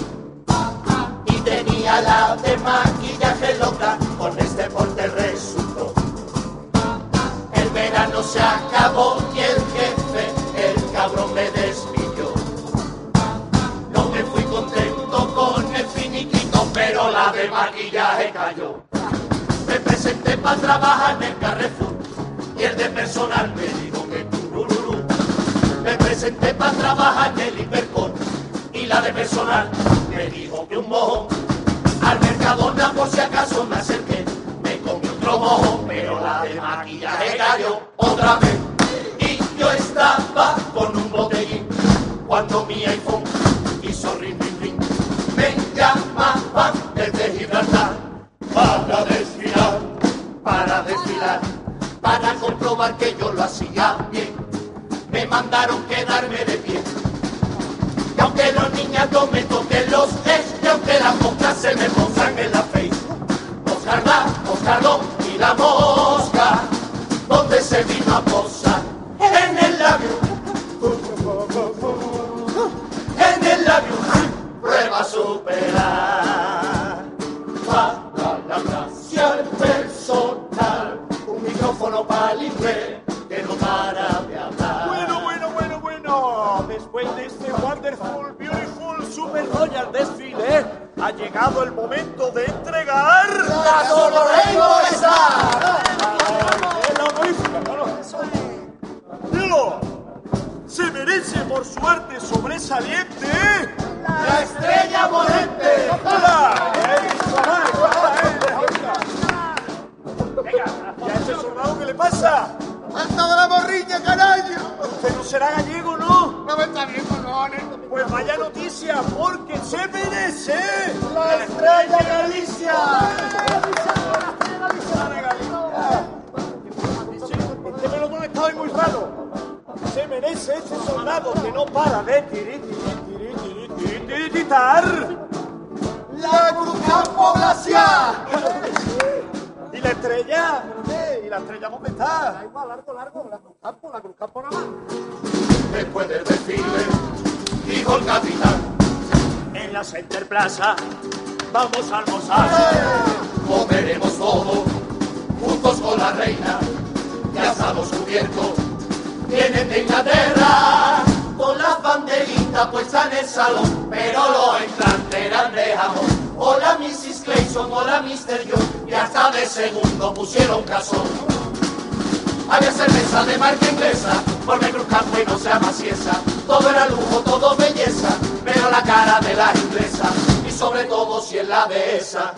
B: Se acabó y el jefe, el cabrón me despidió. No me fui contento con el finiquito, pero la de maquillaje cayó. Me presenté para trabajar en el Carrefour y el de personal me dijo que tururú. Me presenté para trabajar en el Hipercor y la de personal me dijo que un mojón. Al Mercadona por si acaso me acerqué, pero la de maquillaje cayó otra vez. Y yo estaba con un botellín cuando mi iPhone hizo ring ring. Me llamaban desde Gibraltar para desfilar, para desfilar, para comprobar que yo lo hacía bien. Me mandaron quedarme de pie. Y aunque los niñatos me toquen los es, y aunque las moscas se me pongan en la face. Oscar da, Oscar y la mosca, donde se vino a en el labio. En el labio, prueba superar. Para la gracia al personal, un micrófono inglés que no para de hablar.
M: Bueno, bueno, bueno, bueno. Después de este wonderful, beautiful, super royal desfile, ha llegado el momento de entregar
B: ¡La
M: no. Dilo. Se merece por suerte sobresaliente
B: La estrella morente.
M: ¡Hola! Venga, ¿y a ese soldado qué le pasa?
P: ¡Hasta de la morriña, carajo!
M: Usted no será gallego, ¿no?
P: No me está bien, cojones.
M: Pues vaya noticia, porque se merece
P: La estrella Galicia.
M: Este melocón está hoy muy raro. Se merece ese soldado que no para de tiri, tiri, tiri, tiri, tiri, tiritar.
P: La Cruz Campo Glaciar.
M: ¿Y la estrella? ¿Y la estrella dónde está? Da igual, largo, largo. La Cruz Campo, la Cruz Campo nada más.
B: Después del desfile, dijo el capitán,
M: En la Center Plaza vamos a almorzar.
B: comeremos todo, juntos con la reina, ya estamos cubiertos, vienen de Inglaterra, con las banderitas puestas en el salón, pero los entrantes eran de jamón. Hola Mrs. Clayson, hola Mr. John, y hasta de segundo pusieron casón. Había cerveza de marca inglesa, por Cruz Campo y no sea maciesa. Todo era lujo, todo belleza, pero la cara de la inglesa, y sobre todo si es la de esa.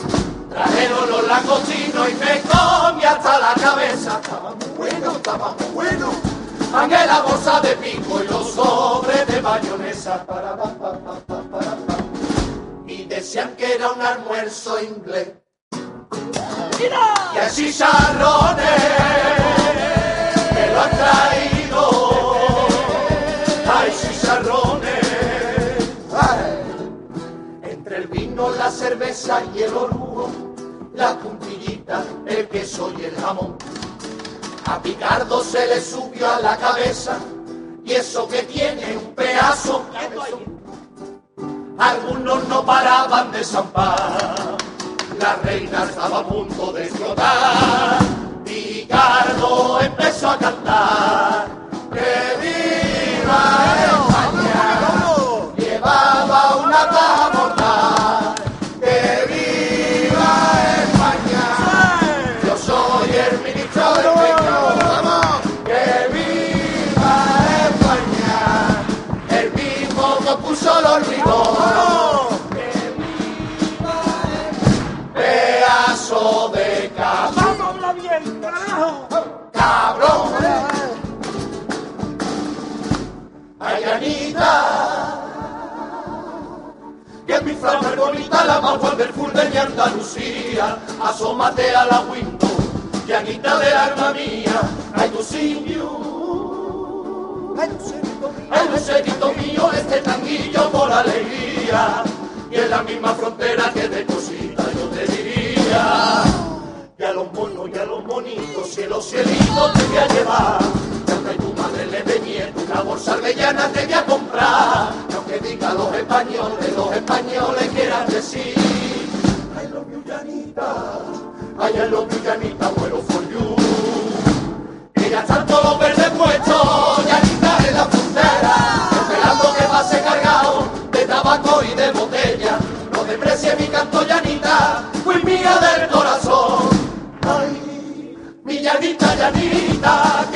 B: Trajeron los langostinos y me comí hasta la cabeza. Estaba muy bueno, estaba muy bueno. La bolsa de pico y los sobres de mayonesa. Y decían que era un almuerzo inglés. Y hay chicharrones que lo han traído. Hay chicharrones. Ay. Entre el vino, la cerveza y el orujo, la puntillita, el queso y el jamón. A Picardo se le subió a la cabeza y eso que tiene un pedazo. Algunos no paraban de zampar. La reina estaba a punto de explotar. Picardo empezó a cantar. ¡Que viva Flama bonita la más wonderful de mi Andalucía. Asómate a la window, y Anita del alma mía. Ay, tu you. Ay, lucerito mío, este tanguillo por alegría. Y en la misma frontera que de cosita yo te diría. Y a los monos y a los monitos, cielos cielitos te voy a llevar. Le miedo, una bolsa albellana te voy a comprar. Y aunque diga los españoles, los españoles quieran decir. Love you, Yanita. Ay, you, Yanita, muero for you. Y ya están todos los verdes puestos, Yanita en la frontera, esperando que pase cargado de tabaco y de botella. No desprecie mi canto, Yanita, fui mía del corazón. Ay, mi Yanita, Yanita,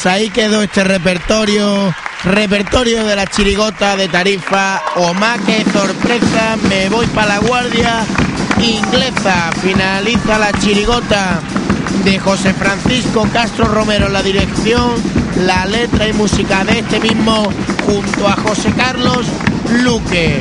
L: pues ahí quedó este repertorio, repertorio de la chirigota de Tarifa, o más que sorpresa, me voy para la guardia inglesa, finaliza la chirigota de José Francisco Castro Romero en la dirección, la letra y música de este mismo junto a José Carlos Luque.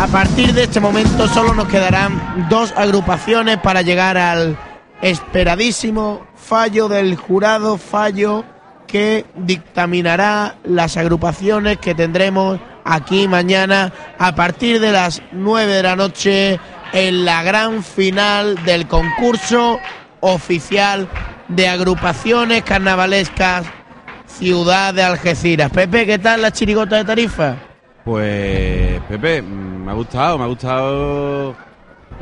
L: A partir de este momento solo nos quedarán dos agrupaciones para llegar al esperadísimo fallo del jurado, fallo que dictaminará las agrupaciones que tendremos aquí mañana a partir de las 9 de la noche en la gran final del concurso oficial de agrupaciones carnavalescas Ciudad de Algeciras. Pepe, ¿qué tal la chirigota de Tarifa?
D: Pues, Pepe, mm, me ha gustado, me ha gustado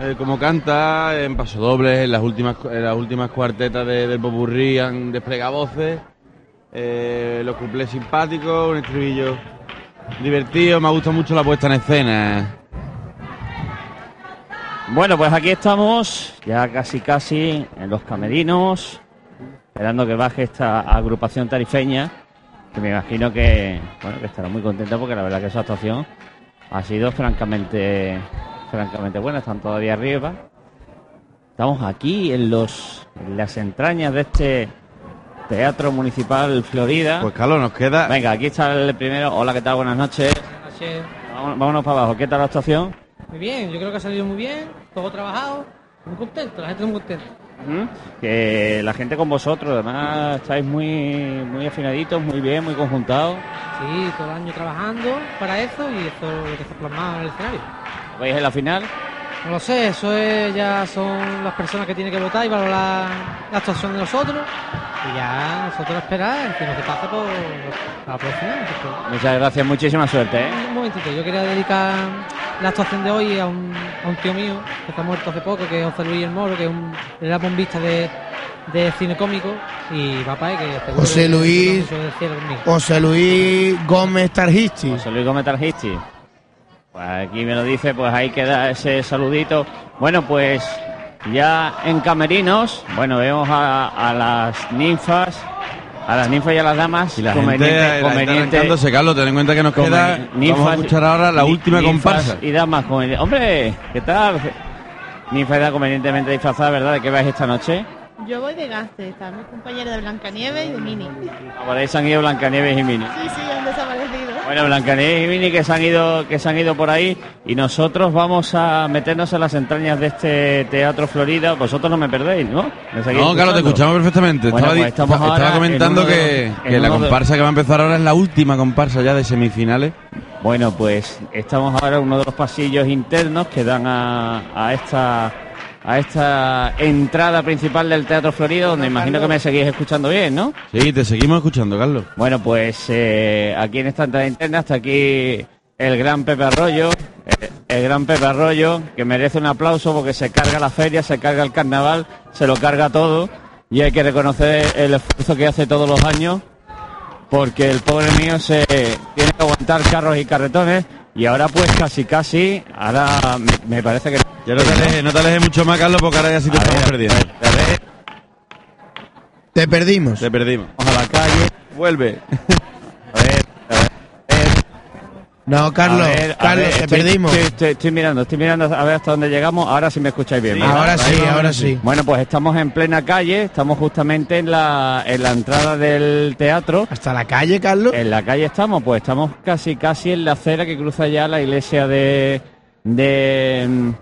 D: eh, cómo canta en pasodobles, en las últimas, en las últimas cuartetas de- del Popurrí han desplegado voces, eh, los cuplés simpáticos, un estribillo divertido, me ha gustado mucho la puesta en escena.
C: Bueno, pues aquí estamos, ya casi casi en los camerinos, esperando que baje esta agrupación tarifeña, que me imagino que, bueno, que estará muy contenta porque la verdad que su actuación ha sido francamente, francamente buena, están todavía arriba. Estamos aquí en los, en las entrañas de este Teatro Municipal Florida.
D: Pues Carlos, nos queda...
C: Venga, aquí está el primero. Hola, ¿qué tal? Buenas noches.
Q: Noche.
C: Vámonos, vámonos para abajo. ¿Qué tal la actuación?
Q: Muy bien, yo creo que ha salido muy bien, todo trabajado, muy contento, la gente muy contenta.
C: Que la gente con vosotros, además estáis muy, muy afinaditos, muy bien, muy conjuntados.
Q: Sí, todo el año trabajando para eso y eso es lo que ha plasmado en el escenario.
C: ¿Veis en la final?
Q: No lo sé, eso es, ya son las personas que tienen que votar y valorar la actuación de nosotros. Y ya nosotros esperar que nos pase por la próxima.
C: Muchas gracias, muchísima suerte. ¿eh?
Q: Un momentito, yo quería dedicar la actuación de hoy a un, a un tío mío que está muerto hace poco, que es José Luis El Moro, que es un, era bombista de, de cine cómico y papá, que
L: José
Q: que
L: Luis-. José Luis Gómez Targisti.
C: José Luis Gómez Targisti. Pues aquí me lo dice, pues ahí queda ese saludito. Bueno, pues ya en camerinos, bueno, vemos a, a las ninfas, a las ninfas y a las damas.
D: Y la gente,
C: conveniente-
D: la gente
C: conveniente-
D: arrancándose, Carlos, ten en cuenta que nos queda.
C: Conveni-
D: vamos a escuchar ahora la última
C: ninfas
D: comparsa.
C: Y damas, conveni- hombre, ¿qué tal? Ninfa edad convenientemente disfrazada, ¿verdad? ¿De qué vais esta noche?
R: Yo voy de gaste, están mis compañeros de Blancanieves y de Mini.
C: Por ahí se han ido Blancanieves y Mini.
R: Sí, sí, han desaparecido.
C: Bueno, Blancanieves y Mini que se han ido, que se han ido por ahí y nosotros vamos a meternos en las entrañas de este Teatro Florida. Vosotros no me perdéis, ¿no? ¿Me seguís
D: No, Carlos, te
C: escuchando?
D: escuchando perfectamente.
C: Bueno,
D: estaba,
C: pues
D: estaba comentando que, la
C: de-
D: comparsa que va a empezar ahora es la última comparsa ya de semifinales.
C: Bueno, pues estamos ahora en uno de los pasillos internos que dan a, a esta a esta entrada principal del Teatro Florida, donde imagino que me seguís escuchando bien, ¿no?
D: Sí, te seguimos escuchando, Carlos.
C: Bueno, pues eh, aquí en esta entrada interna está aquí el gran Pepe Arroyo, eh, el gran Pepe Arroyo, que merece un aplauso porque se carga la feria, se carga el carnaval, se lo carga todo y hay que reconocer el esfuerzo que hace todos los años porque el pobre mío se tiene que aguantar carros y carretones y ahora pues casi casi, ahora me, me parece que...
D: Ya no te alejes, no te alejes mucho más, Carlos, porque ahora ya sí te estamos perdiendo.
L: Te perdimos.
D: Te perdimos.
C: Vamos a la calle.
D: Vuelve.
L: No, Carlos,
C: A ver, a
L: Carlos,
C: ver,
L: te
C: estoy-
L: perdimos.
C: Estoy, estoy- estoy mirando, estoy mirando a ver hasta dónde llegamos. Ahora sí me escucháis bien.
L: Ahora sí, ahora sí.
C: Bueno, pues estamos en plena calle, estamos justamente en la, en la entrada del teatro.
L: ¿Hasta la calle, Carlos?
C: En la calle estamos, pues estamos casi casi en la acera que cruza ya la iglesia de... de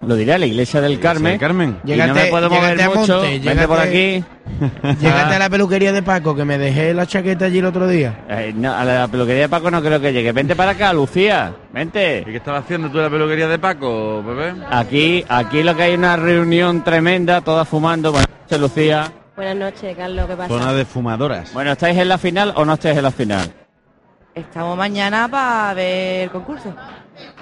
C: lo diré, la iglesia del Carmen.
D: del Carmen.
C: Y no me puedo mover
L: a
C: mucho.
L: Monte,
C: Vente por aquí.
L: Llégate a la peluquería de Paco, que me dejé la chaqueta allí el otro día.
C: Eh, no, a la peluquería de Paco no creo que llegue. Vente para acá, Lucía. Vente.
D: ¿Y qué estabas haciendo tú en la peluquería de Paco, Pepe?
C: Aquí, aquí lo que hay una reunión tremenda, todas fumando. Buenas noches, Lucía.
S: Buenas noches, Carlos, ¿qué pasa?
D: Zona de fumadoras.
C: Bueno, ¿estáis en la final o no estáis en la final?
S: Estamos mañana para ver el concurso.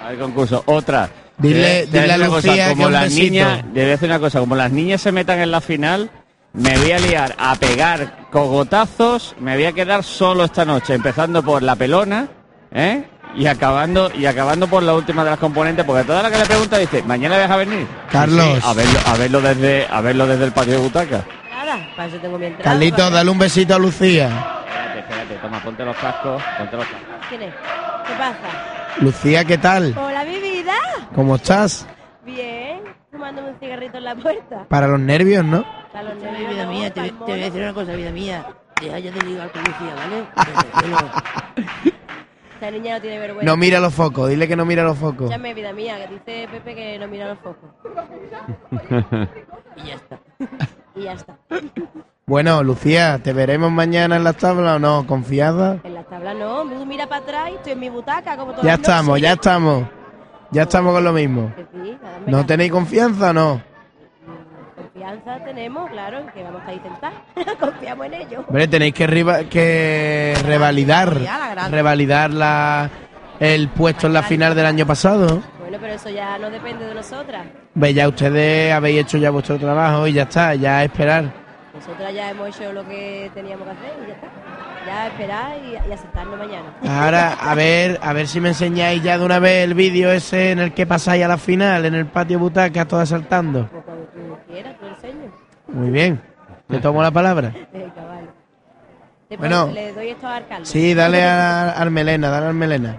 C: A ver, concurso. Otra.
L: Dile- dile a Lucía
C: como
L: que un
C: las
L: besito.
C: niñas, a decir una cosa, como las niñas se metan en la final, me voy a liar a pegar cogotazos, me voy a quedar solo esta noche, empezando por la pelona, ¿eh? Y acabando, y acabando por la última de las componentes, porque toda la que le pregunta dice, ¿mañana vas a venir?
L: Carlos.
C: Sí, a verlo, a verlo desde, a verlo desde el patio de butaca.
S: Nada, para eso tengo mi entrada. Para-
L: dale un besito a Lucía.
C: Espérate, espérate, toma, ponte los cascos, ponte los cascos.
S: ¿Quién es? ¿Qué pasa?
L: Lucía, ¿qué tal?
S: Hola, mi vida.
L: ¿Cómo estás?
S: Bien, fumándome un cigarrito en la puerta.
L: Para los nervios, ¿no?
S: Para los nervios,
T: vida
S: no,
T: mía, te, te voy a decir una cosa, vida mía. Deja ya de ligar con Lucía, ¿vale?
S: Esta niña no tiene vergüenza.
L: No mira los focos, dile que no mira los focos.
S: Llame, vida mía, que dice Pepe que no mira los focos.
T: Y ya está.
S: Y ya está.
L: Bueno, Lucía, ¿te veremos mañana en las tablas o no? ¿Confiada?
S: En las tablas no, mira para atrás y estoy en mi butaca como todas
L: Ya estamos,
S: noches.
L: ya estamos. Ya estamos con lo mismo.
S: Sí,
L: ¿No tenéis confianza o no?
S: Confianza tenemos, claro, en que vamos a intentar. Confiamos en ello.
L: Hombre, tenéis que, riva- que revalidar,
S: la
L: revalidar la, el puesto en la final del año pasado.
S: Bueno, pero eso ya no depende de nosotras.
L: Ve, ya ustedes habéis hecho ya vuestro trabajo y ya está, ya a esperar.
S: Nosotras ya hemos hecho lo que teníamos que hacer y ya está. Ya esperar y, y aceptarnos mañana.
L: Ahora, a ver, a ver si me enseñáis ya de una vez el vídeo ese en el que pasáis a la final, en el patio butaca, todas saltando.
S: Pues cuando tú quieras, te lo enseño.
L: Muy bien, te tomo la palabra.
S: Venga, vale. Te
L: Bueno.
S: le doy esto a.
L: Sí, dale a Armelena, dale a Armelena.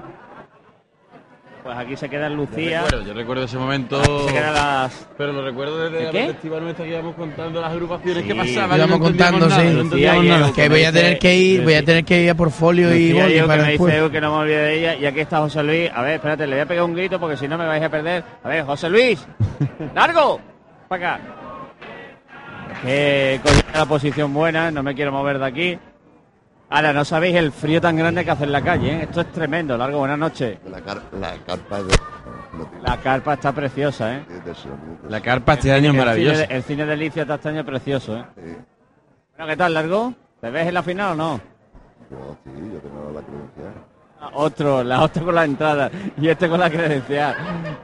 C: Pues aquí se queda
D: Yo
C: Lucía.
D: recuerdo, yo recuerdo ese momento.
C: Aquí se quedan las.
D: Pero lo recuerdo desde
C: ¿De
D: la
C: qué?
D: festival nuestra que íbamos contando las agrupaciones
C: Sí.
D: que pasaban.
L: Íbamos
D: no
L: contando,
D: nada,
L: sí.
D: no
C: Lucía
D: nada.
L: Que voy a tener que ir, voy a tener que ir a portfolio y
C: que me dice que no me olvide de ella. Y aquí está José Luis. A ver, espérate, le voy a pegar un grito porque si no me vais a perder. A ver, José Luis, largo, para acá. Es que cogido la posición buena, no me quiero mover de aquí. Ahora, no sabéis el frío tan grande que hace en la calle, ¿eh? Esto es tremendo. Largo, buenas noches.
U: La, car- la carpa de...
C: La carpa está preciosa, ¿eh?
D: La carpa este año es
C: El
D: maravillosa.
C: cine de- El cine de Alicia está este año precioso, ¿eh? Bueno, ¿qué tal, Largo? ¿Te ves en la final o no?
U: Yo sí, yo tengo la credencial.
C: Otro, la otra con la entrada y este con la credencial.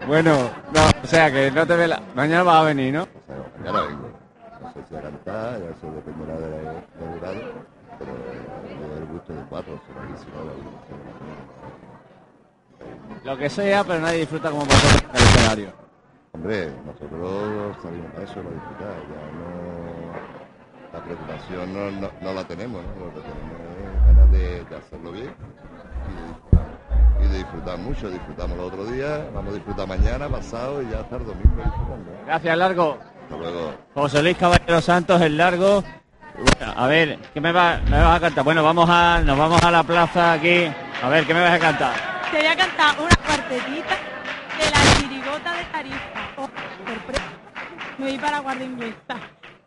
C: Bueno, no, o sea que no te ve la... Mañana vas a venir, ¿no?
U: Mañana vengo. No sé si a cantar, ya eso dependerá de, del grado, pero el gusto de cuatro.
C: Lo que sea, pero nadie disfruta como vosotros en el escenario.
U: Hombre, nosotros salimos para eso, para disfrutar, ya no... La preocupación no, no, no la tenemos, ¿no? Lo que tenemos es ganas de, de hacerlo bien y de disfrutar. Y de disfrutar mucho, disfrutamos el otro día, vamos a disfrutar mañana, pasado y ya hasta el domingo disfrutando.
C: Gracias, Largo.
U: Hasta luego.
C: José Luis Caballero Santos, el Largo. Bueno, a ver, ¿qué me, va- me vas a cantar? Bueno, vamos a, nos vamos a la plaza aquí. A ver, ¿qué me vas a cantar?
R: Te voy a cantar una cuartetita de la chirigota de Tarifa. Oh, sorpresa. Me voy para guardia inglesa.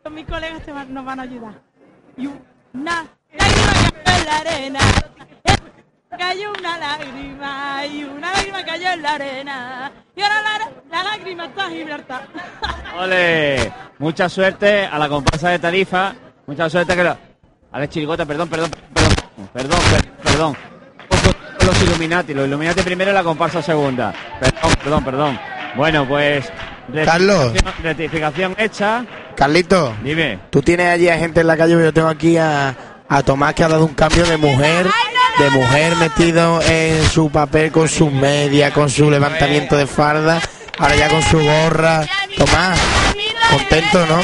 R: Con mis colegas van- nos van a ayudar. Y una lágrima cayó en la arena. Cayó una lágrima y una lágrima cayó en la arena. Y ahora la, la lágrima está Gibraltar.
C: Ole, mucha suerte a la comparsa de Tarifa. Mucha suerte que la... A la chirigota, perdón, perdón, perdón, perdón, per- perdón. Los Illuminati, los Illuminati primero y la comparsa segunda. Perdón, perdón, perdón. Bueno, pues...
L: Carlos.
C: rectificación- hecha.
L: Carlito,
C: Dime.
L: tú tienes allí a gente en la calle, yo tengo aquí a, a Tomás que ha dado un cambio de mujer, de mujer metido en su papel con sus medias, con su levantamiento de falda, ahora ya con su gorra. Tomás, contento, ¿no?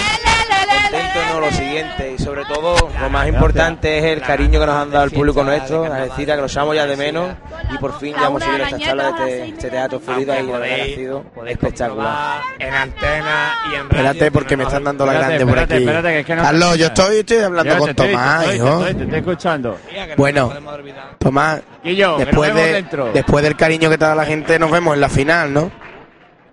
V: Lo siguiente, y sobre todo lo más importante es el cariño que nos han dado el público nuestro, a decir que los echamos ya de menos y por fin ya hemos seguido esta charla de este, este teatro Florida y la verdad ha sido espectacular.
J: En antena y en
L: Espérate porque me están dando la grande por aquí.
C: espérate, que
L: Carlos, yo estoy, estoy hablando con Tomás,
C: te estoy-
L: hijo.
C: te estoy- escuchando.
L: Bueno, Tomás,
C: Y yo, que nos
L: después, de, después del cariño que te da la gente, nos vemos en la final, ¿no?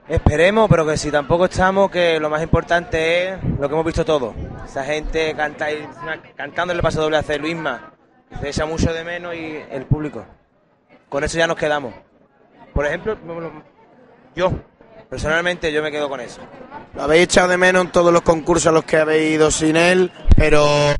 V: Esperemos, pero que si tampoco estamos, que lo más importante es lo que hemos visto todos. Esa gente canta, cantando el paso doble hace Luisma, se echa mucho de menos y el público. Con eso ya nos quedamos. Por ejemplo, yo, personalmente yo me quedo con eso.
L: Lo habéis echado de menos en todos los concursos a los que habéis ido sin él, pero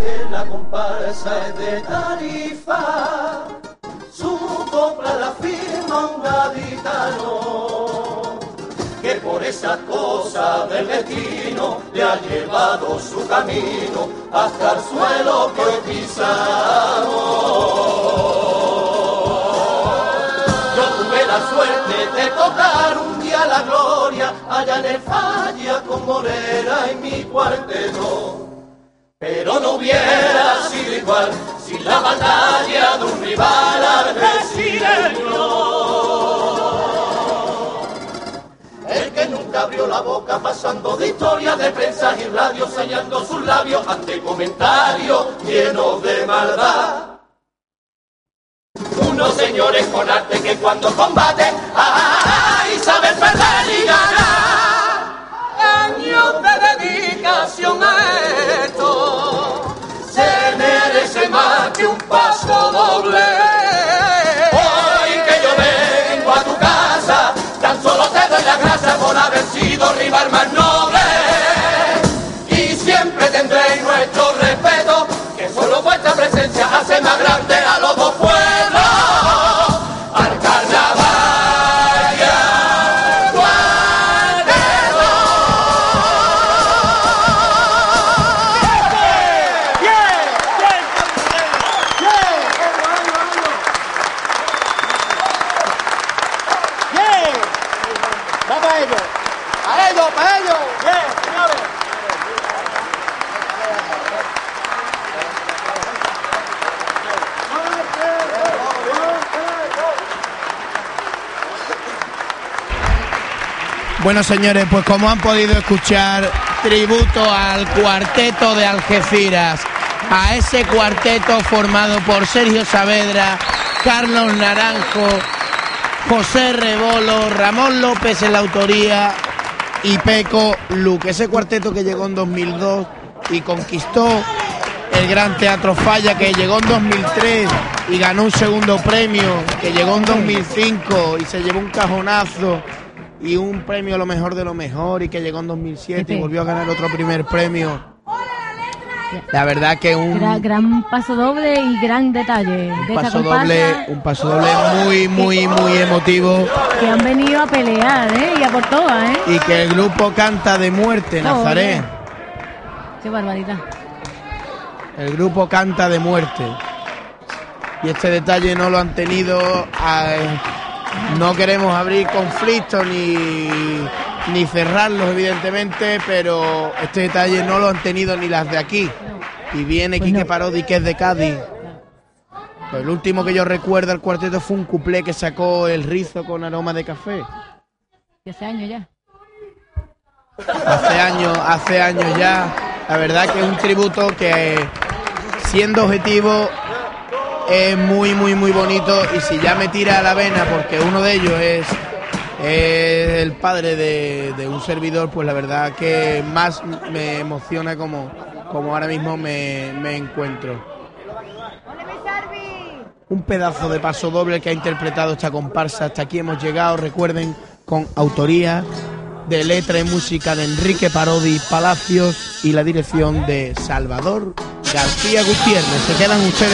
B: que la comparsa es de tarifa, su copla la firma un gaditano, que por esas cosas del destino le ha llevado su camino hasta el suelo que pisamos. Yo tuve la suerte de tocar un día la gloria allá en el falla con Morera en mi cuarteto. Pero no hubiera sido igual sin la batalla de un rival argentino. El que nunca abrió la boca pasando de historia de prensa y radio, sellando sus labios ante comentarios llenos de maldad. Unos señores con arte que cuando combaten, ¡ay! saben perder y ganar. A esto, se merece más que un paso doble.
L: Bueno, señores, pues como han podido escuchar, tributo al cuarteto de Algeciras, a ese cuarteto formado por Sergio Saavedra, Carlos Naranjo, José Rebolo, Ramón López en la autoría y Peco Luque. Ese cuarteto que llegó en 2002 y conquistó el Gran Teatro Falla, que llegó en 2003 y ganó un segundo premio, que llegó en 2005 y se llevó un cajonazo y un premio a lo mejor de lo mejor y que llegó en 2007 y volvió a ganar otro primer premio. La verdad que un,
I: Gra- gran paso doble y gran detalle de
L: un paso doble, un paso doble muy, muy, muy emotivo
I: que han venido a pelear, ¿eh? Y a por todas, ¿eh?
L: y que el grupo canta de muerte, Nazaret.
I: Qué barbaridad.
L: El grupo canta de muerte. Y este detalle no lo han tenido. eh, no queremos abrir conflictos ni, ni cerrarlos, evidentemente, pero este detalle no lo han tenido ni las de aquí. Y viene Quique Parodi, que es de Cádiz. Pues el último que yo recuerdo al cuarteto fue un cuplé que sacó el rizo con aroma de café.
I: Hace años ya.
L: Hace años, hace años ya. La verdad que es un tributo que, siendo objetivo, es muy, muy, muy bonito. Y si ya me tira a la vena, porque uno de ellos es, el padre de, de un servidor, pues la verdad que más me emociona como, como ahora mismo me, me encuentro. Un pedazo de paso doble que ha interpretado esta comparsa. Hasta aquí hemos llegado, recuerden, con autoría de letra y música de Enrique Parodi Palacios y la dirección de Salvador García Gutiérrez. Se quedan ustedes